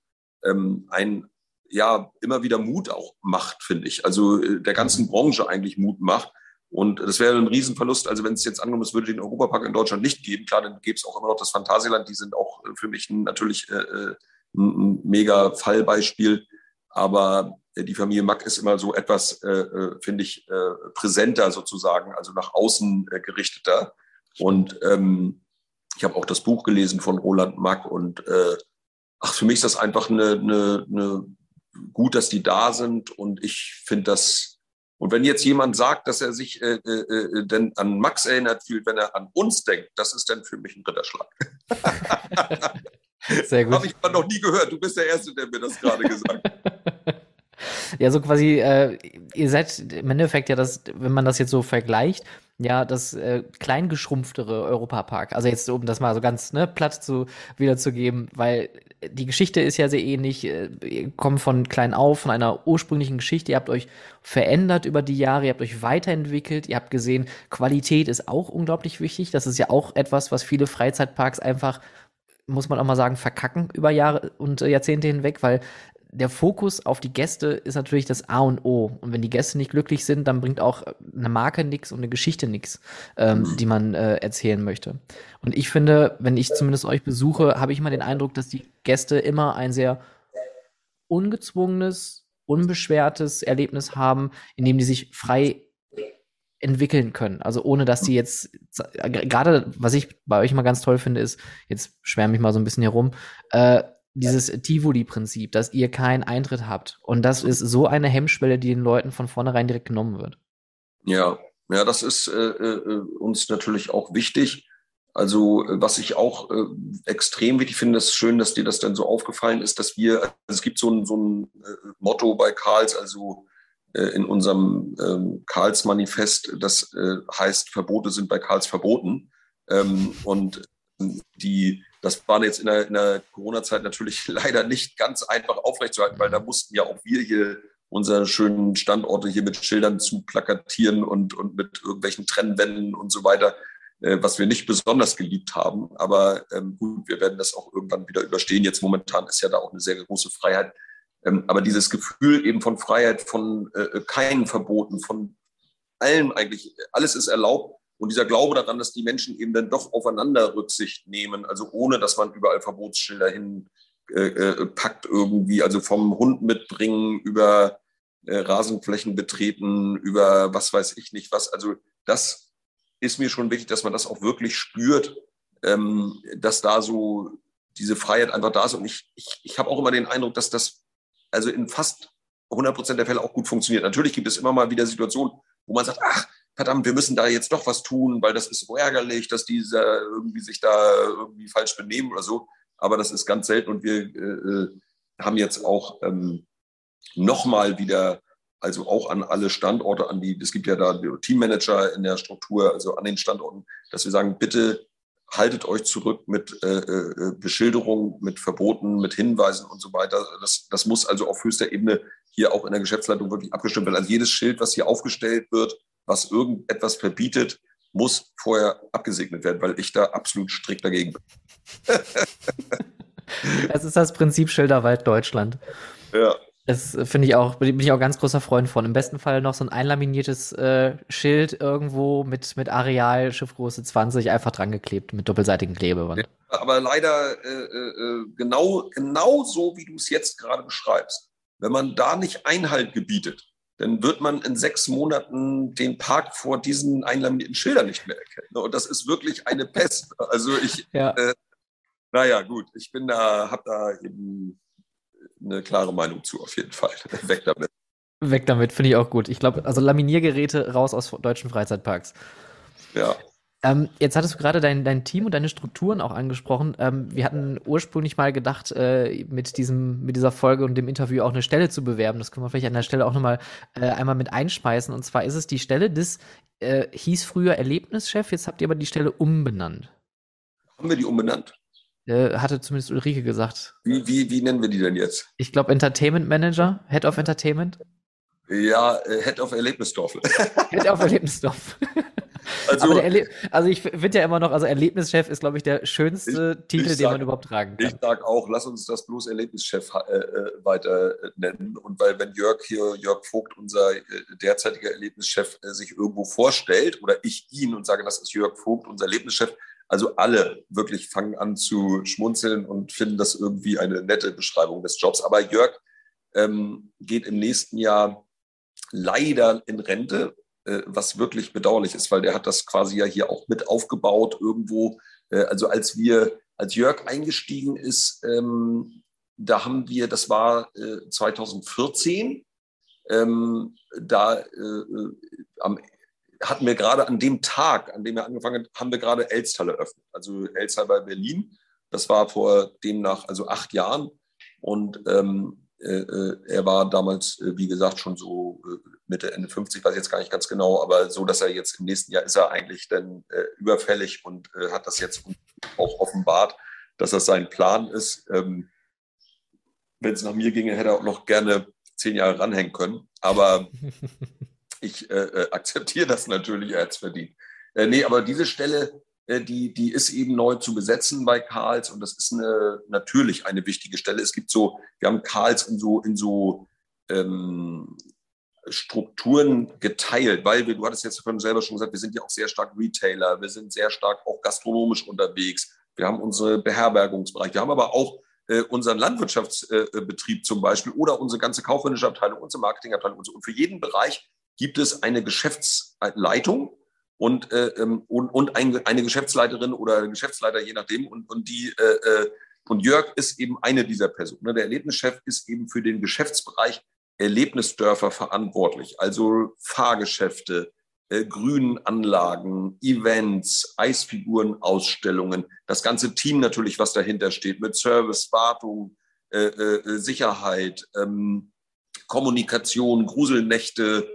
S2: ähm, ein ja immer wieder Mut auch macht, finde ich. Also äh, der ganzen Branche eigentlich Mut macht. Und das wäre ein Riesenverlust. Also wenn es jetzt angenommen, es würde den Europapark in Deutschland nicht geben, klar, dann gäbe es auch immer noch das Phantasialand. Die sind auch äh, für mich natürlich äh, äh, ein mega Fallbeispiel. Aber die Familie Mack ist immer so etwas, äh, finde ich, äh, präsenter sozusagen, also nach außen äh, gerichteter. Und ähm, ich habe auch das Buch gelesen von Roland Mack und äh, ach, für mich ist das einfach eine, eine, eine gut, dass die da sind und ich finde das, und wenn jetzt jemand sagt, dass er sich äh, äh, äh, denn an Max erinnert fühlt, wenn er an uns denkt, das ist dann für mich ein Ritterschlag. Sehr gut. Habe ich aber noch nie gehört. Du bist der Erste, der mir das gerade gesagt hat.
S1: Ja, so quasi, äh, ihr seid im Endeffekt ja das, wenn man das jetzt so vergleicht, ja, das äh, kleingeschrumpftere Europapark. Also jetzt, um das mal so ganz ne, platt zu wiederzugeben, weil die Geschichte ist ja sehr ähnlich. Äh, ihr kommt von klein auf, von einer ursprünglichen Geschichte. Ihr habt euch verändert über die Jahre, ihr habt euch weiterentwickelt. Ihr habt gesehen, Qualität ist auch unglaublich wichtig. Das ist ja auch etwas, was viele Freizeitparks einfach muss man auch mal sagen, verkacken über Jahre und Jahrzehnte hinweg, weil der Fokus auf die Gäste ist natürlich das A und O. Und wenn die Gäste nicht glücklich sind, dann bringt auch eine Marke nichts und eine Geschichte nichts, ähm, mhm. die man äh, erzählen möchte. Und ich finde, wenn ich zumindest euch besuche, habe ich immer den Eindruck, dass die Gäste immer ein sehr ungezwungenes, unbeschwertes Erlebnis haben, in dem die sich frei entwickeln können. Also ohne, dass sie jetzt, gerade was ich bei euch immer ganz toll finde, ist, jetzt schwärme ich mal so ein bisschen herum, äh, dieses Tivoli-Prinzip, dass ihr keinen Eintritt habt. Und das ist so eine Hemmschwelle, die den Leuten von vornherein direkt genommen wird.
S2: Ja, ja, das ist äh, äh, uns natürlich auch wichtig. Also was ich auch äh, extrem wichtig finde, ist schön, dass dir das dann so aufgefallen ist, dass wir, also es gibt so ein, so ein äh, Motto bei Karls, also äh, in unserem ähm, Karls-Manifest, das äh, heißt, Verbote sind bei Karls verboten. Ähm, und die das war jetzt in der, der Corona-Zeit natürlich leider nicht ganz einfach aufrechtzuerhalten, weil da mussten ja auch wir hier unsere schönen Standorte hier mit Schildern zu plakatieren und, und mit irgendwelchen Trennwänden und so weiter, äh, was wir nicht besonders geliebt haben. Aber ähm, gut, wir werden das auch irgendwann wieder überstehen. Jetzt momentan ist ja da auch eine sehr große Freiheit. Ähm, aber dieses Gefühl eben von Freiheit, von äh, keinen Verboten, von allem eigentlich, alles ist erlaubt. Und dieser Glaube daran, dass die Menschen eben dann doch aufeinander Rücksicht nehmen, also ohne dass man überall Verbotsschilder hin äh, äh, packt irgendwie, also vom Hund mitbringen über äh, Rasenflächen betreten, über was weiß ich nicht was. Also das ist mir schon wichtig, dass man das auch wirklich spürt, ähm, dass da so diese Freiheit einfach da ist. Und ich, ich, ich habe auch immer den Eindruck, dass das also in fast 100 Prozent der Fälle auch gut funktioniert. Natürlich gibt es immer mal wieder Situationen, wo man sagt, ach, verdammt, wir müssen da jetzt doch was tun, weil das ist so ärgerlich, dass diese irgendwie sich da irgendwie falsch benehmen oder so. Aber das ist ganz selten und wir äh, äh haben jetzt auch ähm, nochmal wieder, also auch an alle Standorte, an die, es gibt ja da Teammanager in der Struktur, also an den Standorten, dass wir sagen, bitte haltet euch zurück mit äh, äh, Beschilderung, mit Verboten, mit Hinweisen und so weiter. Das, das muss also auf höchster Ebene hier auch in der Geschäftsleitung wirklich abgestimmt werden. Also jedes Schild, was hier aufgestellt wird, was irgendetwas verbietet, muss vorher abgesegnet werden, weil ich da absolut strikt dagegen bin.
S1: das ist das Prinzip Schilderwald Deutschland. Ja, das finde ich auch, bin ich auch ganz großer Freund von. Im besten Fall noch so ein einlaminiertes äh, Schild irgendwo mit, mit Areal, Schiffgröße 20, einfach dran geklebt mit doppelseitigem Klebeband.
S2: Ja, aber leider äh, äh, genau, genau so, wie du es jetzt gerade beschreibst. Wenn man da nicht Einhalt gebietet, dann wird man in sechs Monaten den Park vor diesen einlaminierten Schildern nicht mehr erkennen. Und das ist wirklich eine Pest. Also ich, ja. äh, naja, gut, ich bin da, habe da eben eine klare Meinung zu, auf jeden Fall. Weg damit.
S1: Weg damit, finde ich auch gut. Ich glaube, also Laminiergeräte raus aus deutschen Freizeitparks.
S2: Ja.
S1: Ähm, jetzt hattest du gerade dein, dein Team und deine Strukturen auch angesprochen. Ähm, wir hatten ursprünglich mal gedacht, äh, mit, diesem, mit dieser Folge und dem Interview auch eine Stelle zu bewerben. Das können wir vielleicht an der Stelle auch nochmal äh, einmal mit einschmeißen. Und zwar ist es die Stelle des, äh, hieß früher Erlebnischef, jetzt habt ihr aber die Stelle umbenannt.
S2: Haben wir die umbenannt?
S1: Äh, hatte zumindest Ulrike gesagt.
S2: Wie, wie, wie nennen wir die denn jetzt?
S1: Ich glaube Entertainment Manager, Head of Entertainment.
S2: Ja, äh, Head of Erlebnisdorf.
S1: Head of Erlebnisdorf. Also, also ich finde ja immer noch, also Erlebnischef ist, glaube ich, der schönste ich, Titel, ich den man überhaupt tragen kann.
S2: Ich sage auch, lass uns das bloß Erlebnischef äh, äh, weiter nennen. Und weil, wenn Jörg hier, Jörg Vogt, unser äh, derzeitiger Erlebnischef, äh, sich irgendwo vorstellt oder ich ihn und sage, das ist Jörg Vogt, unser Erlebnischef, also alle wirklich fangen an zu schmunzeln und finden das irgendwie eine nette Beschreibung des Jobs. Aber Jörg ähm, geht im nächsten Jahr leider in Rente, äh, was wirklich bedauerlich ist, weil der hat das quasi ja hier auch mit aufgebaut irgendwo. Äh, also als wir, als Jörg eingestiegen ist, ähm, da haben wir, das war äh, 2014, ähm, da äh, äh, am hatten wir gerade an dem Tag, an dem wir angefangen haben, haben wir gerade Elstal eröffnet. Also Elstal bei Berlin. Das war vor demnach also acht Jahren. Und ähm, äh, äh, er war damals, äh, wie gesagt, schon so äh, Mitte, Ende 50, weiß ich jetzt gar nicht ganz genau, aber so, dass er jetzt im nächsten Jahr ist er eigentlich dann äh, überfällig und äh, hat das jetzt auch offenbart, dass das sein Plan ist. Ähm, Wenn es nach mir ginge, hätte er auch noch gerne zehn Jahre ranhängen können. Aber ich äh, äh, akzeptiere das natürlich als verdient. Äh, nee, aber diese Stelle, äh, die, die ist eben neu zu besetzen bei Karls und das ist eine, natürlich eine wichtige Stelle. Es gibt so, wir haben Karls in so, in so ähm, Strukturen geteilt, weil wir, du hattest jetzt von selber schon gesagt, wir sind ja auch sehr stark Retailer, wir sind sehr stark auch gastronomisch unterwegs, wir haben unsere Beherbergungsbereich, wir haben aber auch äh, unseren Landwirtschaftsbetrieb äh, zum Beispiel oder unsere ganze kaufmännische Abteilung, unsere Marketingabteilung und so. Und für jeden Bereich gibt es eine Geschäftsleitung und, äh, ähm, und, und ein, eine Geschäftsleiterin oder Geschäftsleiter, je nachdem. Und, und, die, äh, äh, und Jörg ist eben eine dieser Personen. Ne? Der Erlebnischef ist eben für den Geschäftsbereich Erlebnisdörfer verantwortlich, also Fahrgeschäfte, äh, Grünanlagen, Events, Eisfiguren, Ausstellungen, das ganze Team natürlich, was dahinter steht, mit Service, Wartung, äh, äh, Sicherheit, ähm, Kommunikation, Gruselnächte,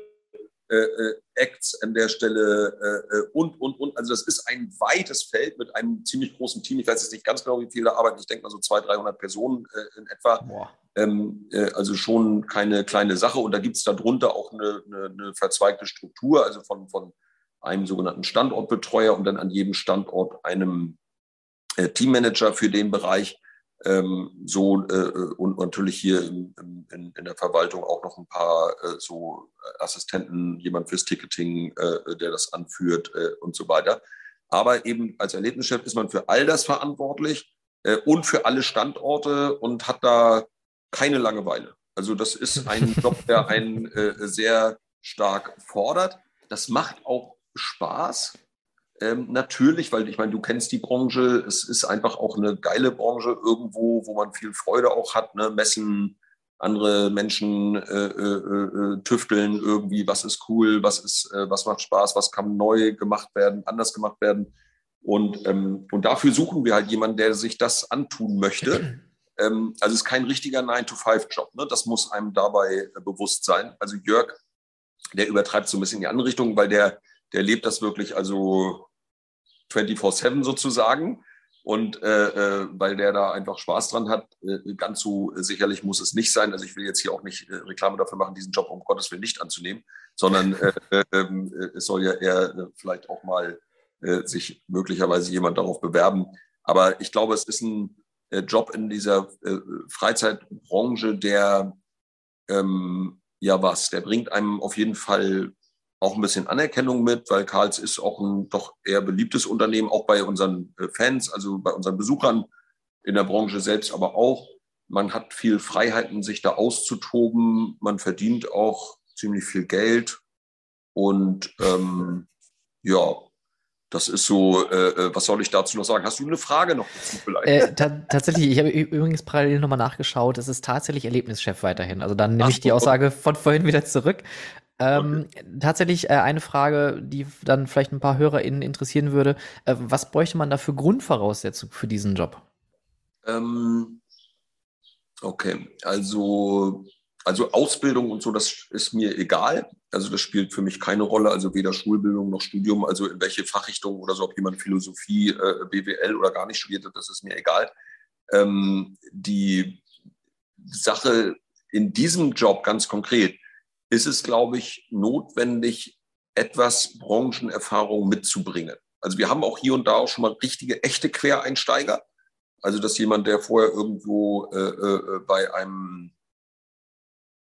S2: äh, äh, Acts an der Stelle äh, äh, und, und, und. Also das ist ein weites Feld mit einem ziemlich großen Team. Ich weiß jetzt nicht ganz genau, wie viele da arbeiten. Ich denke mal so 200, 300 Personen äh, in etwa. Ähm, äh, also schon keine kleine Sache. Und da gibt es darunter auch eine, eine, eine, verzweigte Struktur, also von, von einem sogenannten Standortbetreuer und dann an jedem Standort einem äh, Teammanager für den Bereich. Ähm, so äh, und natürlich hier in, in, in, der Verwaltung auch noch ein paar äh, so Assistenten, jemand fürs Ticketing, äh, der das anführt äh, und so weiter. Aber eben als Erlebnischef ist man für all das verantwortlich äh, und für alle Standorte und hat da keine Langeweile. Also das ist ein Job, der einen äh, sehr stark fordert. Das macht auch Spaß. Ähm, natürlich, weil ich meine, du kennst die Branche, es ist einfach auch eine geile Branche irgendwo, wo man viel Freude auch hat, ne? Messen, andere Menschen äh, äh, äh, tüfteln irgendwie, was ist cool, was ist, äh, was macht Spaß, was kann neu gemacht werden, anders gemacht werden. Und, ähm, und dafür suchen wir halt jemanden, der sich das antun möchte. Ähm, also es ist kein richtiger 9-to-5-Job. Ne? Das muss einem dabei äh, bewusst sein. Also Jörg, der übertreibt so ein bisschen in die andere Richtung, weil der der lebt das wirklich also 24-7 sozusagen. Und äh, äh, weil der da einfach Spaß dran hat, äh, ganz so sicherlich muss es nicht sein. Also ich will jetzt hier auch nicht äh, Reklame dafür machen, diesen Job um Gottes Willen nicht anzunehmen, sondern äh, äh, ähm, es soll ja eher vielleicht auch mal sich möglicherweise jemand darauf bewerben. Aber ich glaube, es ist ein Job in dieser Freizeitbranche, der ähm, ja was, der bringt einem auf jeden Fall auch ein bisschen Anerkennung mit, weil Karls ist auch ein doch eher beliebtes Unternehmen, auch bei unseren äh, Fans, also bei unseren Besuchern in der Branche selbst, aber auch. Man hat viel Freiheiten, sich da auszutoben. Man verdient auch ziemlich viel Geld. Und ähm, ja, das ist so, äh, äh was soll ich dazu noch sagen? Hast du eine Frage noch dazu
S1: vielleicht? Äh, tatsächlich, ich habe übrigens parallel nochmal nachgeschaut, es ist tatsächlich Erlebnischef weiterhin. Also dann nehme ich die Aussage von vorhin wieder zurück. Ähm, okay. Tatsächlich äh, eine Frage, die dann vielleicht ein paar HörerInnen interessieren würde. Äh, was bräuchte man da für Grundvoraussetzungen für diesen Job?
S2: Ähm, okay, also, also Ausbildung und so, das ist mir egal. Also das spielt für mich keine Rolle, also weder Schulbildung noch Studium, also in welche Fachrichtung oder so, ob jemand Philosophie, äh, BWL oder gar nicht studiert hat, das ist mir egal. Ähm, die Sache in diesem Job ganz konkret, ist es, glaube ich, notwendig, etwas Branchenerfahrung mitzubringen. Also wir haben auch hier und da auch schon mal richtige, echte Quereinsteiger. Also dass jemand, der vorher irgendwo äh, äh, bei einem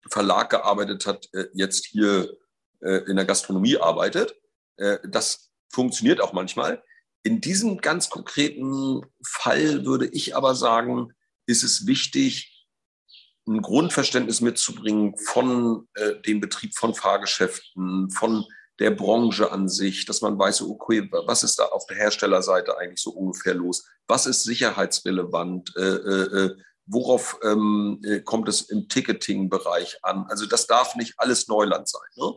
S2: Verlag gearbeitet hat, äh, jetzt hier äh, in der Gastronomie arbeitet. Äh, das funktioniert auch manchmal. In diesem ganz konkreten Fall würde ich aber sagen, ist es wichtig, ein Grundverständnis mitzubringen von äh, dem Betrieb von Fahrgeschäften, von der Branche an sich, dass man weiß, okay, was ist da auf der Herstellerseite eigentlich so ungefähr los? Was ist sicherheitsrelevant? Äh, äh, äh worauf ähm, äh, kommt es im Ticketing-Bereich an? Also das darf nicht alles Neuland sein. Ne?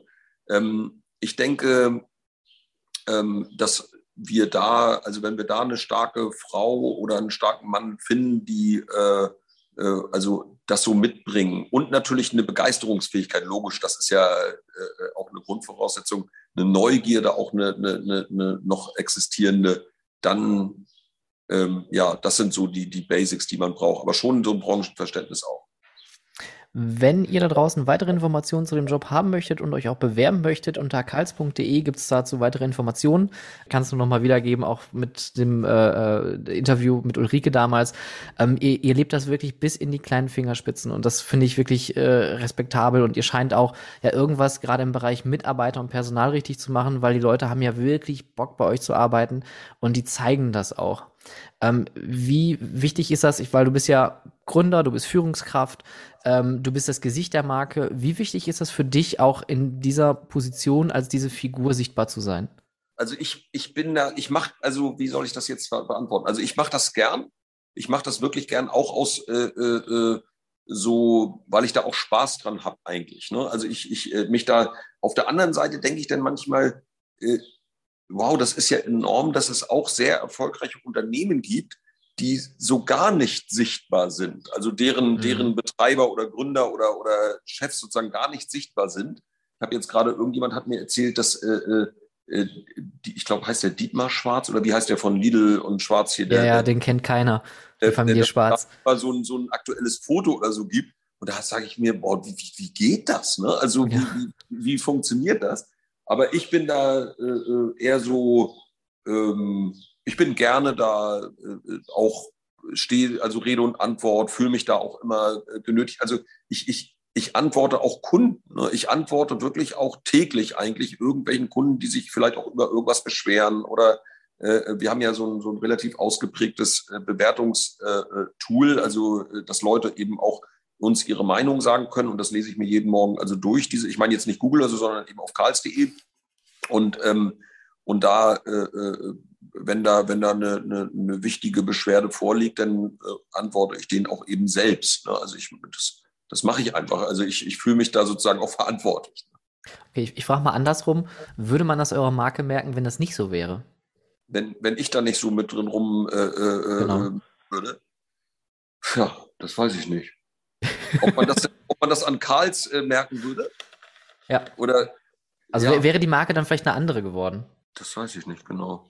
S2: Ähm, ich denke, ähm, dass wir da, also wenn wir da eine starke Frau oder einen starken Mann finden, die äh, also das so mitbringen. Und natürlich eine Begeisterungsfähigkeit, logisch, das ist ja äh, auch eine Grundvoraussetzung, eine Neugierde, auch eine, eine, eine noch existierende, dann, ähm, ja, das sind so die, die Basics, die man braucht, aber schon so ein Branchenverständnis auch.
S1: Wenn ihr da draußen weitere Informationen zu dem Job haben möchtet und euch auch bewerben möchtet, unter karls.de gibt es dazu weitere Informationen. Kannst du nochmal wiedergeben, auch mit dem äh, äh, Interview mit Ulrike damals. Ähm, ihr, ihr lebt das wirklich bis in die kleinen Fingerspitzen und das finde ich wirklich äh, respektabel und ihr scheint auch ja irgendwas gerade im Bereich Mitarbeiter und Personal richtig zu machen, weil die Leute haben ja wirklich Bock bei euch zu arbeiten und die zeigen das auch. Ähm, wie wichtig ist das? Weil du bist ja Gründer, du bist Führungskraft, ähm, du bist das Gesicht der Marke. Wie wichtig ist das für dich, auch in dieser Position als diese Figur sichtbar zu sein?
S2: Also ich, ich bin da, ich mache, also wie soll ich das jetzt beantworten? Also ich mache das gern. Ich mache das wirklich gern, auch aus äh, äh, äh so, weil ich da auch Spaß dran habe eigentlich. Ne? Also ich, ich äh, mich da auf der anderen Seite denke ich dann manchmal, äh, wow, das ist ja enorm, dass es auch sehr erfolgreiche Unternehmen gibt, die so gar nicht sichtbar sind, also deren, mhm. deren Betreiber oder Gründer oder, oder Chefs sozusagen gar nicht sichtbar sind. Ich habe jetzt gerade, irgendjemand hat mir erzählt, dass, äh, äh, äh die, ich glaube, heißt der Dietmar Schwarz oder wie heißt der von Lidl und Schwarz hier?
S1: Der,
S2: ja,
S1: ja, den kennt keiner. Die Familie der, der, Schwarz.
S2: Mal so ein, so ein aktuelles Foto oder so gibt. Und da sage ich mir, boah, wie, wie, wie geht das? Ne? Also ja. wie, wie, wie, funktioniert das? Aber ich bin da äh, äh eher so, ähm, ich bin gerne da äh, auch stehe, also Rede und Antwort, fühle mich da auch immer äh, genötigt. Also ich, ich, ich antworte auch Kunden. Ne? Ich antworte wirklich auch täglich eigentlich irgendwelchen Kunden, die sich vielleicht auch über irgendwas beschweren oder äh, wir haben ja so ein, so ein relativ ausgeprägtes äh, Bewertungstool, also dass Leute eben auch uns ihre Meinung sagen können und das lese ich mir jeden Morgen also durch diese, ich meine jetzt nicht Google, also, sondern eben auf karls.de und ähm, und da äh, wenn da, wenn da eine, eine, eine wichtige Beschwerde vorliegt, dann äh, antworte ich denen auch eben selbst. Ne? Also ich, das, das mache ich einfach. Also ich, ich fühle mich da sozusagen auch verantwortlich.
S1: Okay, ich, ich frage mal andersrum, würde man das eurer Marke merken, wenn das nicht so wäre?
S2: Wenn, wenn ich da nicht so mit drin rum äh, äh, genau. Äh, würde? Ja, das weiß ich nicht. Ob man das, ob man das an Karls äh, merken würde?
S1: Ja.
S2: Oder.
S1: Also ja. wäre die Marke dann vielleicht eine andere geworden?
S2: Das weiß ich nicht genau.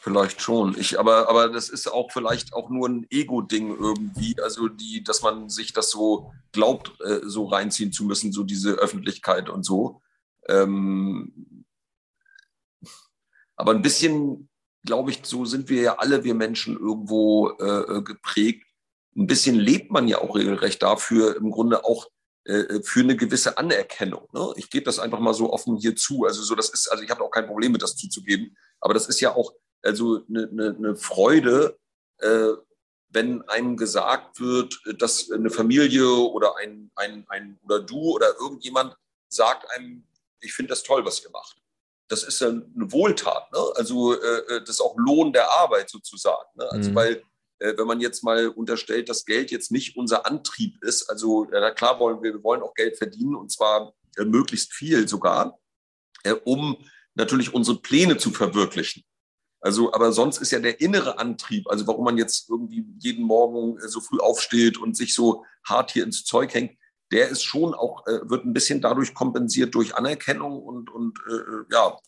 S2: Vielleicht schon. Ich, aber, aber das ist auch vielleicht auch nur ein Ego-Ding irgendwie. Also die, dass man sich das so glaubt, äh, so reinziehen zu müssen, so diese Öffentlichkeit und so. Ähm, aber ein bisschen, glaube ich, so sind wir ja alle, wir Menschen, irgendwo äh, geprägt. Ein bisschen lebt man ja auch regelrecht dafür, im Grunde auch äh, für eine gewisse Anerkennung. Ne? Ich gebe das einfach mal so offen hier zu. Also so, das ist, also ich habe auch kein Problem mit das zuzugeben, aber das ist ja auch also eine, eine, eine Freude, äh, wenn einem gesagt wird, dass eine Familie oder ein, ein, ein oder du oder irgendjemand sagt einem, ich finde das toll, was ihr macht. Das ist eine Wohltat, ne? Also äh, äh, das ist auch Lohn der Arbeit sozusagen. Ne? Also mhm. weil äh, wenn man jetzt mal unterstellt, dass Geld jetzt nicht unser Antrieb ist, also ja, klar wollen wir, wir wollen auch Geld verdienen und zwar äh, möglichst viel sogar, äh, um natürlich unsere Pläne zu verwirklichen. Also, aber sonst ist ja der innere Antrieb, also warum man jetzt irgendwie jeden Morgen äh, so früh aufsteht und sich so hart hier ins Zeug hängt, der ist schon auch, äh, wird ein bisschen dadurch kompensiert durch Anerkennung und, und äh, ja,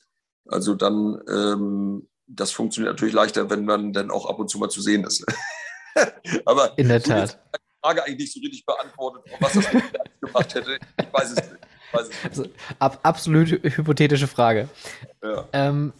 S2: also dann, ähm, das funktioniert natürlich leichter, wenn man dann auch ab und zu mal zu sehen ist.
S1: aber
S2: in
S1: der Tat.
S2: Die Frage eigentlich nicht so richtig beantwortet, was das gemacht hätte. Ich weiß es nicht. Weiß es nicht.
S1: Also, ab, absolut hypothetische Frage.
S2: Ja.
S1: Ähm,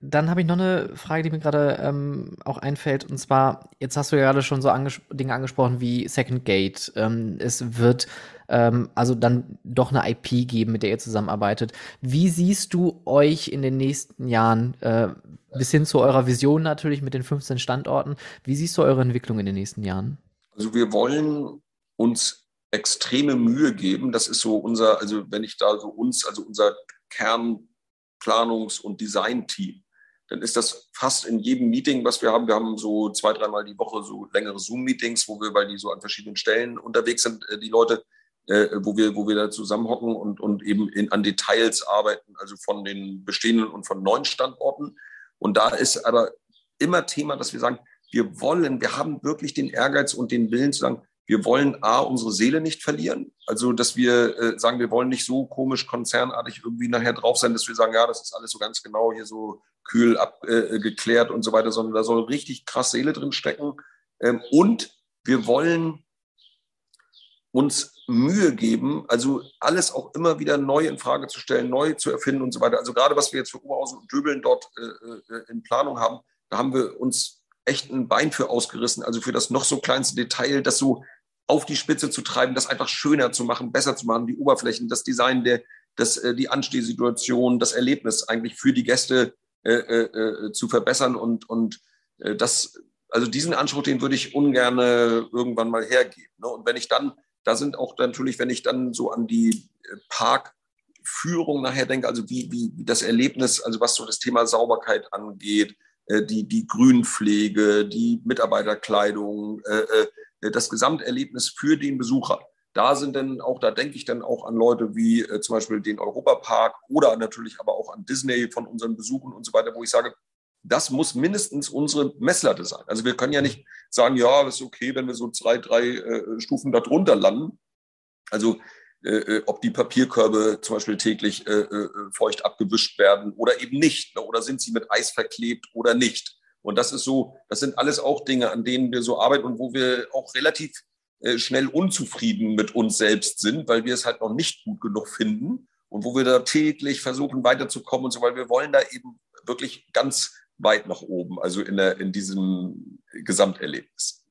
S1: dann habe ich noch eine Frage, die mir gerade ähm, auch einfällt. Und zwar, jetzt hast du ja gerade schon so anges Dinge angesprochen wie Second Gate. Ähm, es wird ähm, also dann doch eine IP geben, mit der ihr zusammenarbeitet. Wie siehst du euch in den nächsten Jahren, äh, bis hin zu eurer Vision natürlich mit den 15 Standorten, wie siehst du eure Entwicklung in den nächsten Jahren?
S2: Also wir wollen uns extreme Mühe geben. Das ist so unser, also wenn ich da so uns, also unser Kernplanungs- und Design-Team dann ist das fast in jedem Meeting, was wir haben. Wir haben so zwei, dreimal die Woche so längere Zoom-Meetings, wo wir, weil die so an verschiedenen Stellen unterwegs sind, äh, die Leute, äh, wo wir, wo wir da zusammenhocken und, und eben in, an Details arbeiten, also von den bestehenden und von neuen Standorten. Und da ist aber immer Thema, dass wir sagen, wir wollen, wir haben wirklich den Ehrgeiz und den Willen zu sagen, wir wollen A, unsere Seele nicht verlieren. Also, dass wir äh, sagen, wir wollen nicht so komisch konzernartig irgendwie nachher drauf sein, dass wir sagen, ja, das ist alles so ganz genau hier so kühl abgeklärt äh, und so weiter, sondern da soll richtig krass Seele drin stecken. Ähm, und wir wollen uns Mühe geben, also alles auch immer wieder neu in Frage zu stellen, neu zu erfinden und so weiter. Also gerade was wir jetzt für Oberhausen und Döbeln dort äh, äh, in Planung haben, da haben wir uns echt ein Bein für ausgerissen, also für das noch so kleinste Detail, das so auf die Spitze zu treiben, das einfach schöner zu machen, besser zu machen, die Oberflächen, das Design, der, das, äh, die Anstehsituation, das Erlebnis eigentlich für die Gäste äh, äh, zu verbessern und, und äh, das, also diesen Anspruch, den würde ich ungern irgendwann mal hergeben. Ne? Und wenn ich dann, da sind auch natürlich, wenn ich dann so an die äh, Parkführung nachher denke, also wie, wie das Erlebnis, also was so das Thema Sauberkeit angeht, äh, die, die Grünpflege, die Mitarbeiterkleidung, äh, das Gesamterlebnis für den Besucher. Da sind dann auch, da denke ich dann auch an Leute wie zum Beispiel den Europapark oder natürlich aber auch an Disney von unseren Besuchen und so weiter, wo ich sage, das muss mindestens unsere Messlatte sein. Also wir können ja nicht sagen, ja, ist okay, wenn wir so zwei, drei äh, Stufen darunter landen. Also äh, ob die Papierkörbe zum Beispiel täglich äh, feucht abgewischt werden oder eben nicht. Ne? Oder sind sie mit Eis verklebt oder nicht. Und das ist so, das sind alles auch Dinge, an denen wir so arbeiten und wo wir auch relativ schnell unzufrieden mit uns selbst sind, weil wir es halt noch nicht gut genug finden und wo wir da täglich versuchen weiterzukommen und so, weil wir wollen da eben wirklich ganz weit nach oben, also in, der, in diesem Gesamterlebnis.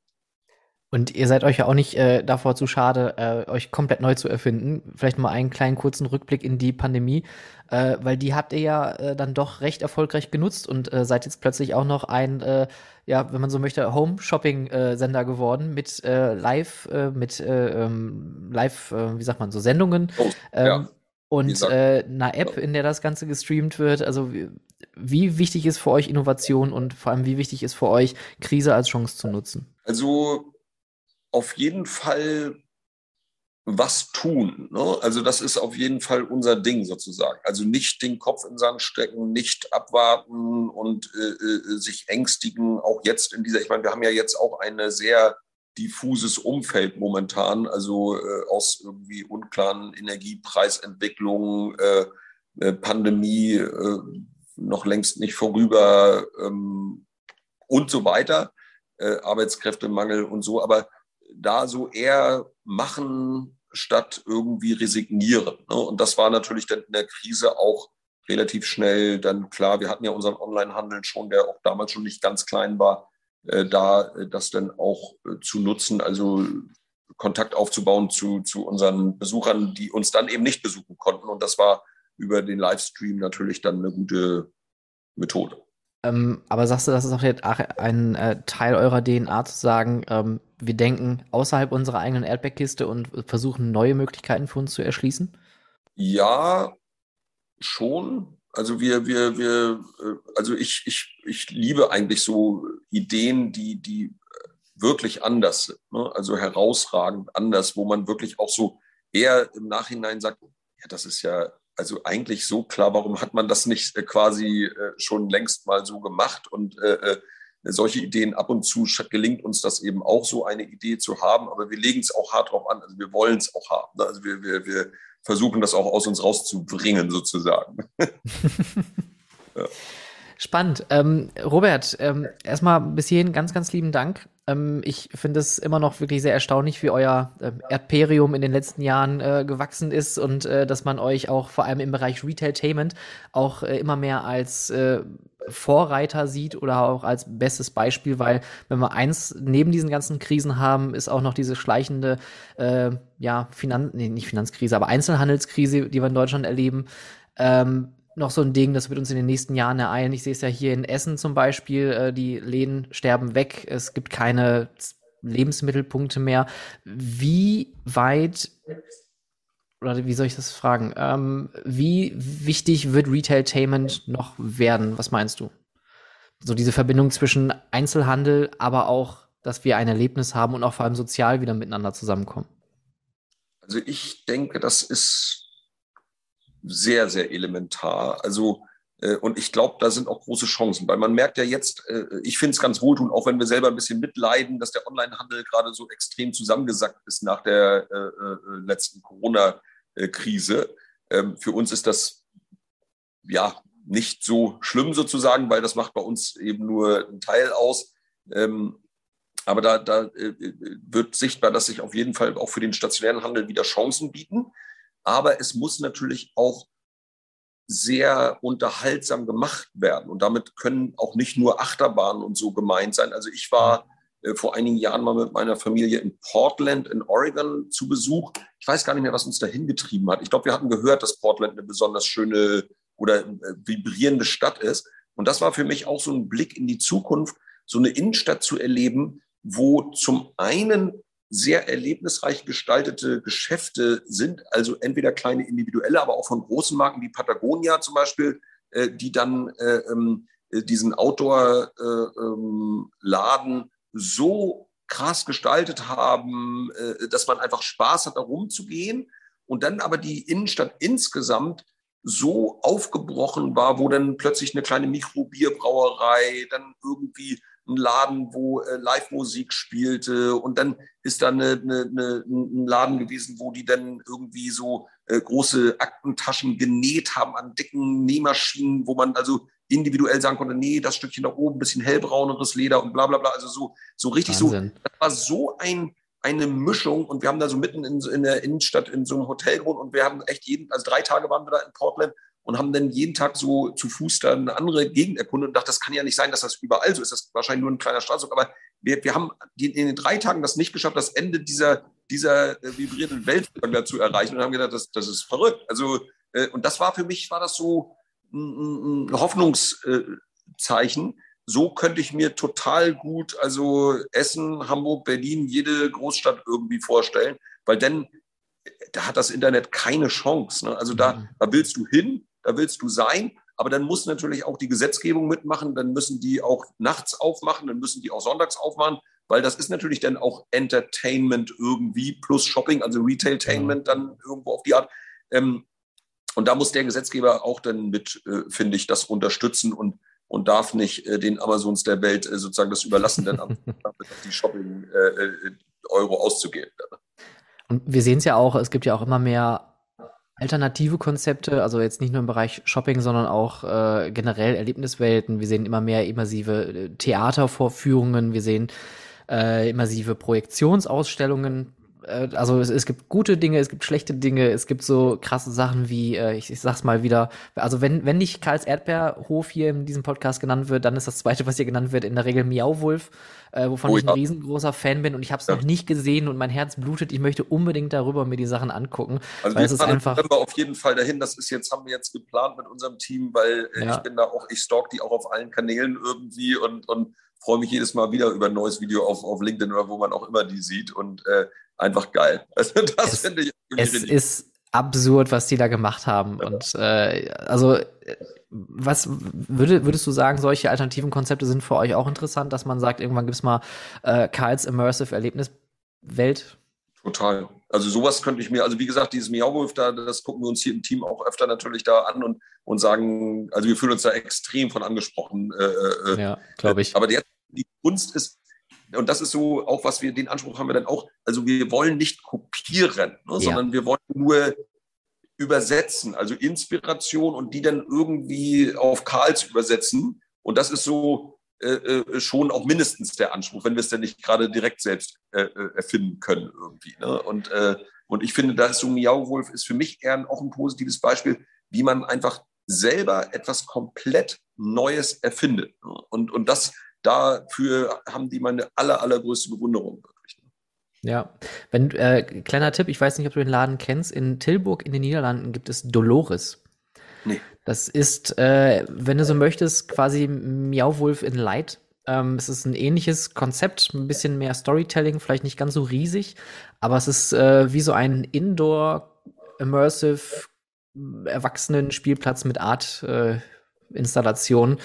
S1: Und ihr seid euch ja auch nicht äh, davor zu schade, äh, euch komplett neu zu erfinden. Vielleicht mal einen kleinen kurzen Rückblick in die Pandemie, äh, weil die habt ihr ja äh, dann doch recht erfolgreich genutzt und äh, seid jetzt plötzlich auch noch ein, äh, ja, wenn man so möchte, Home-Shopping-Sender geworden mit Live, mit ähm, Live, wie sagt man, so Sendungen. Oh, ähm, ja. Und einer App, in der das Ganze gestreamt wird. Also wie, wichtig ist für euch Innovation und vor allem wie wichtig ist für euch, Krise als Chance zu nutzen?
S2: Also auf jeden Fall was tun. Ne? Also das ist auf jeden Fall unser Ding sozusagen. Also nicht den Kopf in den Sand stecken, nicht abwarten und äh, äh, sich ängstigen. Auch jetzt in dieser, ich meine, wir haben ja jetzt auch ein sehr diffuses Umfeld momentan, also äh, aus irgendwie unklaren Energiepreisentwicklungen, äh, äh, Pandemie äh, noch längst nicht vorüber ähm, und so weiter, Arbeitskräftemangel und so. Aber da so eher machen statt irgendwie resignieren. Ne? Und das war natürlich dann in der Krise auch relativ schnell dann klar. Wir hatten ja unseren Onlinehandel schon, der auch damals schon nicht ganz klein war, äh, da äh, das dann auch äh, zu nutzen, also Kontakt aufzubauen zu, zu unseren Besuchern, die uns dann eben nicht besuchen konnten. Und das war über den Livestream natürlich dann eine gute Methode.
S1: Ähm, aber sagst du, das ist auch ein äh, Teil eurer DNA zu sagen, ähm, wir denken außerhalb unserer eigenen Erdbeerkiste und versuchen neue Möglichkeiten für uns zu erschließen?
S2: Ja, schon. Also wir, wir, wir, äh, also ich, ich, ich liebe eigentlich so Ideen, die, die wirklich anders sind. Ne? Also herausragend anders, wo man wirklich auch so eher im Nachhinein sagt, ja, das ist ja also eigentlich so klar, warum hat man das nicht äh, quasi äh, schon längst mal so gemacht? Und äh, solche Ideen ab und zu gelingt uns das eben auch so eine Idee zu haben, aber wir legen es auch hart drauf an. Also wir wollen es auch haben. Ne? Also wir, wir, wir versuchen das auch aus uns rauszubringen, sozusagen.
S1: ja. Spannend. Ähm, Robert, ähm, erstmal bis hierhin ganz, ganz lieben Dank. Ähm, ich finde es immer noch wirklich sehr erstaunlich, wie euer äh, Erdperium in den letzten Jahren äh, gewachsen ist und äh, dass man euch auch vor allem im Bereich Retailtainment auch äh, immer mehr als äh, Vorreiter sieht oder auch als bestes Beispiel, weil wenn wir eins neben diesen ganzen Krisen haben, ist auch noch diese schleichende, äh, ja, Finanz, nee, nicht Finanzkrise, aber Einzelhandelskrise, die wir in Deutschland erleben. Ähm, noch so ein Ding, das wird uns in den nächsten Jahren ereilen. Ich sehe es ja hier in Essen zum Beispiel, äh, die Läden sterben weg, es gibt keine Lebensmittelpunkte mehr. Wie weit, oder wie soll ich das fragen, ähm, wie wichtig wird Retailtainment noch werden? Was meinst du? So diese Verbindung zwischen Einzelhandel, aber auch, dass wir ein Erlebnis haben und auch vor allem sozial wieder miteinander zusammenkommen.
S2: Also ich denke, das ist sehr, sehr elementar. Also, äh, und ich glaube, da sind auch große Chancen, weil man merkt ja jetzt, äh, ich finde es ganz wohltun, auch wenn wir selber ein bisschen mitleiden, dass der Onlinehandel gerade so extrem zusammengesackt ist nach der äh, äh letzten Corona-Krise. Ähm, für uns ist das ja nicht so schlimm sozusagen, weil das macht bei uns eben nur einen Teil aus. Ähm, aber da, da äh, wird sichtbar, dass sich auf jeden Fall auch für den stationären Handel wieder Chancen bieten. Aber es muss natürlich auch sehr unterhaltsam gemacht werden. Und damit können auch nicht nur Achterbahnen und so gemeint sein. Also ich war äh, vor einigen Jahren mal mit meiner Familie in Portland in Oregon zu Besuch. Ich weiß gar nicht mehr, was uns dahin getrieben hat. Ich glaube, wir hatten gehört, dass Portland eine besonders schöne oder äh, vibrierende Stadt ist. Und das war für mich auch so ein Blick in die Zukunft, so eine Innenstadt zu erleben, wo zum einen sehr erlebnisreich gestaltete Geschäfte sind, also entweder kleine individuelle, aber auch von großen Marken wie Patagonia zum Beispiel, äh, die dann äh, ähm, äh, diesen Outdoor-Laden äh, ähm, so krass gestaltet haben, äh, dass man einfach Spaß hat, da rumzugehen. Und dann aber die Innenstadt insgesamt so aufgebrochen war, wo dann plötzlich eine kleine Mikrobierbrauerei, dann irgendwie ein Laden, wo äh, Live-Musik spielte und dann ist da eine, eine, eine, ein Laden gewesen, wo die dann irgendwie so äh, große Aktentaschen genäht haben an dicken Nähmaschinen, wo man also individuell sagen konnte, nee, das Stückchen da oben, bisschen hellbrauneres Leder und bla bla bla. Also so, so richtig Wahnsinn. so, das war so ein, eine Mischung und wir haben da so mitten in, in der Innenstadt in so einem Hotel gewohnt und wir haben echt jeden, also drei Tage waren wir da in Portland und haben dann jeden Tag so zu Fuß da eine andere Gegend erkundet und dachte, das kann ja nicht sein, dass das überall so ist. Das ist wahrscheinlich nur ein kleiner Straßenzug. Aber wir, wir haben in den drei Tagen das nicht geschafft, das Ende dieser, dieser äh, vibrierenden Welt zu erreichen und haben gedacht, das, das ist verrückt. Also, äh, und das war für mich, war das so ein, ein Hoffnungszeichen. So könnte ich mir total gut, also Essen, Hamburg, Berlin, jede Großstadt irgendwie vorstellen, weil dann da hat das Internet keine Chance. Ne? Also da, mhm. da willst du hin, da willst du sein, aber dann muss natürlich auch die Gesetzgebung mitmachen, dann müssen die auch nachts aufmachen, dann müssen die auch sonntags aufmachen, weil das ist natürlich dann auch Entertainment irgendwie plus Shopping, also Retailtainment dann irgendwo auf die Art. Ähm, und da muss der Gesetzgeber auch dann mit, äh, finde ich, das unterstützen und, und darf nicht äh, den Amazons der Welt äh, sozusagen das überlassen, dann die Shopping-Euro auszugeben.
S1: Und wir sehen es ja auch, es gibt ja auch immer mehr alternative Konzepte, also jetzt nicht nur im Bereich Shopping, sondern auch äh, generell Erlebniswelten. Wir sehen immer mehr immersive äh, Theatervorführungen, wir sehen äh, immersive Projektionsausstellungen. Äh, also es, es, gibt gute Dinge, es gibt schlechte Dinge, es gibt so krasse Sachen wie, äh, ich, ich sag's mal wieder, also wenn, wenn nicht Karls Erdbeerhof hier in diesem Podcast genannt wird, dann ist das zweite, was hier genannt wird, in der Regel Miauwolf äh, wovon oh, ich ein riesengroßer Fan bin und ich habe es ja. noch nicht gesehen und mein Herz blutet. Ich möchte unbedingt darüber mir die Sachen angucken.
S2: Also wir fahren einfach wir auf jeden Fall dahin. Das ist jetzt, haben wir jetzt geplant mit unserem Team, weil äh, ja. ich bin da auch, ich stalk die auch auf allen Kanälen irgendwie und, und freue mich jedes Mal wieder über ein neues Video auf, auf LinkedIn oder wo man auch immer die sieht und äh, einfach geil. Also das finde ich
S1: es ist absurd, was die da gemacht haben. Ja. Und äh, also was würde, würdest du sagen, solche alternativen Konzepte sind für euch auch interessant, dass man sagt, irgendwann gibt es mal äh, Karls Immersive Erlebniswelt?
S2: Total. Also sowas könnte ich mir, also wie gesagt, dieses Miauwolf da, das gucken wir uns hier im Team auch öfter natürlich da an und, und sagen, also wir fühlen uns da extrem von angesprochen. Äh,
S1: äh ja, glaube ich.
S2: Aber die, die Kunst ist, und das ist so auch, was wir, den Anspruch haben wir dann auch, also wir wollen nicht kopieren, ne, ja. sondern wir wollen nur übersetzen, also Inspiration und die dann irgendwie auf Karls übersetzen. Und das ist so äh, äh, schon auch mindestens der Anspruch, wenn wir es denn nicht gerade direkt selbst äh, äh, erfinden können irgendwie. Ne? Und, äh, und ich finde, da ist so Miau-Wolf ist für mich eher auch ein positives Beispiel, wie man einfach selber etwas komplett Neues erfindet. Ne? Und, und das dafür haben die meine aller, allergrößte Bewunderung.
S1: Ja, wenn äh, kleiner Tipp, ich weiß nicht, ob du den Laden kennst. In Tilburg in den Niederlanden gibt es Dolores. Nee. Das ist, äh, wenn du so möchtest, quasi Miauwolf in Light. Ähm, es ist ein ähnliches Konzept, ein bisschen mehr Storytelling, vielleicht nicht ganz so riesig, aber es ist äh, wie so ein Indoor Immersive Erwachsenen-Spielplatz mit Art äh, Installation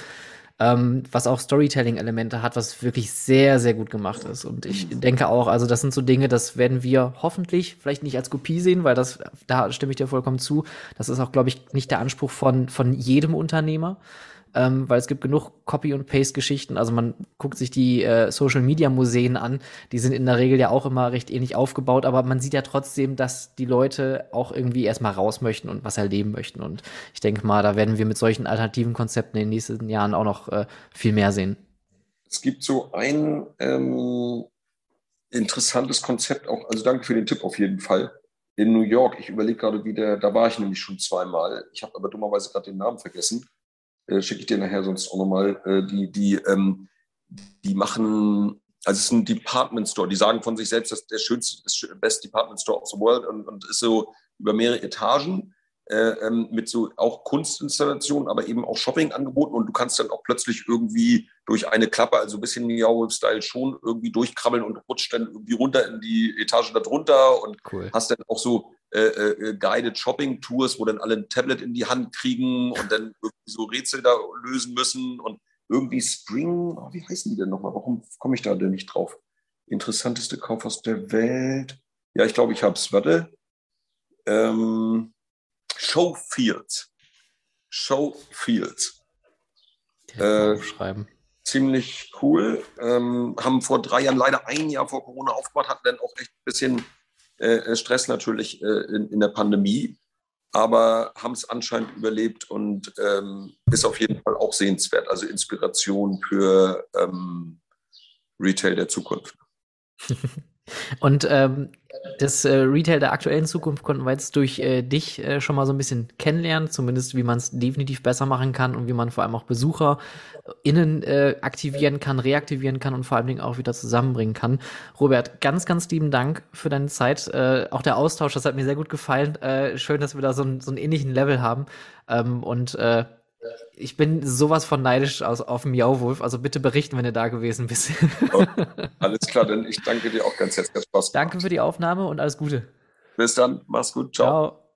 S1: ähm, was auch Storytelling-Elemente hat, was wirklich sehr, sehr gut gemacht ist. Und ich denke auch, also das sind so Dinge, das werden wir hoffentlich vielleicht nicht als Kopie sehen, weil das, da stimme ich dir vollkommen zu. Das ist auch, glaube ich, nicht der Anspruch von, von jedem Unternehmer ähm, weil es gibt genug Copy- und Paste-Geschichten. Also man guckt sich die äh, Social-Media-Museen an, die sind in der Regel ja auch immer recht ähnlich aufgebaut, aber man sieht ja trotzdem, dass die Leute auch irgendwie erstmal raus möchten und was erleben möchten. Und ich denke mal, da werden wir mit solchen alternativen Konzepten in den nächsten Jahren auch noch äh, viel mehr sehen.
S2: Es gibt so ein ähm, interessantes Konzept auch, also danke für den Tipp auf jeden Fall. In New York, ich überlege gerade wieder, da war ich nämlich schon zweimal. Ich habe aber dummerweise gerade den Namen vergessen äh, schicke ich dir nachher sonst auch nochmal, äh, die, die, ähm, die machen, also es ist ein Department Store, die sagen von sich selbst, das ist der schönste, das best Department Store of the world und, und ist so über mehrere Etagen äh, ähm, mit so auch Kunstinstallationen, aber eben auch Shopping angeboten und du kannst dann auch plötzlich irgendwie durch eine Klappe, also ein bisschen Meow-Style schon irgendwie durchkrabbeln und rutscht dann irgendwie runter in die Etage darunter und cool. hast dann auch so äh, äh, Guided Shopping Tours, wo dann alle ein Tablet in die Hand kriegen und dann irgendwie so Rätsel da lösen müssen und irgendwie Spring, oh, wie heißen die denn nochmal? Warum komme ich da denn nicht drauf? Interessanteste Kaufhaus der Welt. Ja, ich glaube, ich habe es. Warte. Ähm, Showfields. Showfields.
S1: Äh, schreiben.
S2: ziemlich cool. Ähm, haben vor drei Jahren leider ein Jahr vor Corona aufgemacht, hatten dann auch echt ein bisschen äh, Stress natürlich äh, in, in, der Pandemie, aber haben es anscheinend überlebt und ähm, ist auf jeden Fall auch sehenswert. Also Inspiration für ähm, Retail der Zukunft.
S1: Und ähm, das äh, Retail der aktuellen Zukunft konnten wir jetzt durch äh, dich äh, schon mal so ein bisschen kennenlernen, zumindest wie man es definitiv besser machen kann und wie man vor allem auch Besucher innen äh, aktivieren kann, reaktivieren kann und vor allen Dingen auch wieder zusammenbringen kann. Robert, ganz, ganz lieben Dank für deine Zeit. Äh, auch der Austausch, das hat mir sehr gut gefallen. Äh, schön, dass wir da so, ein, so einen ähnlichen Level haben. Ähm, und äh, ich bin sowas von neidisch aus, auf dem Jauwolf. Also bitte berichten, wenn du da gewesen bist.
S2: Oh, alles klar, denn ich danke dir auch ganz herzlich.
S1: Spaß Danke für die Aufnahme und alles Gute.
S2: Bis dann, mach's gut, ciao. ciao.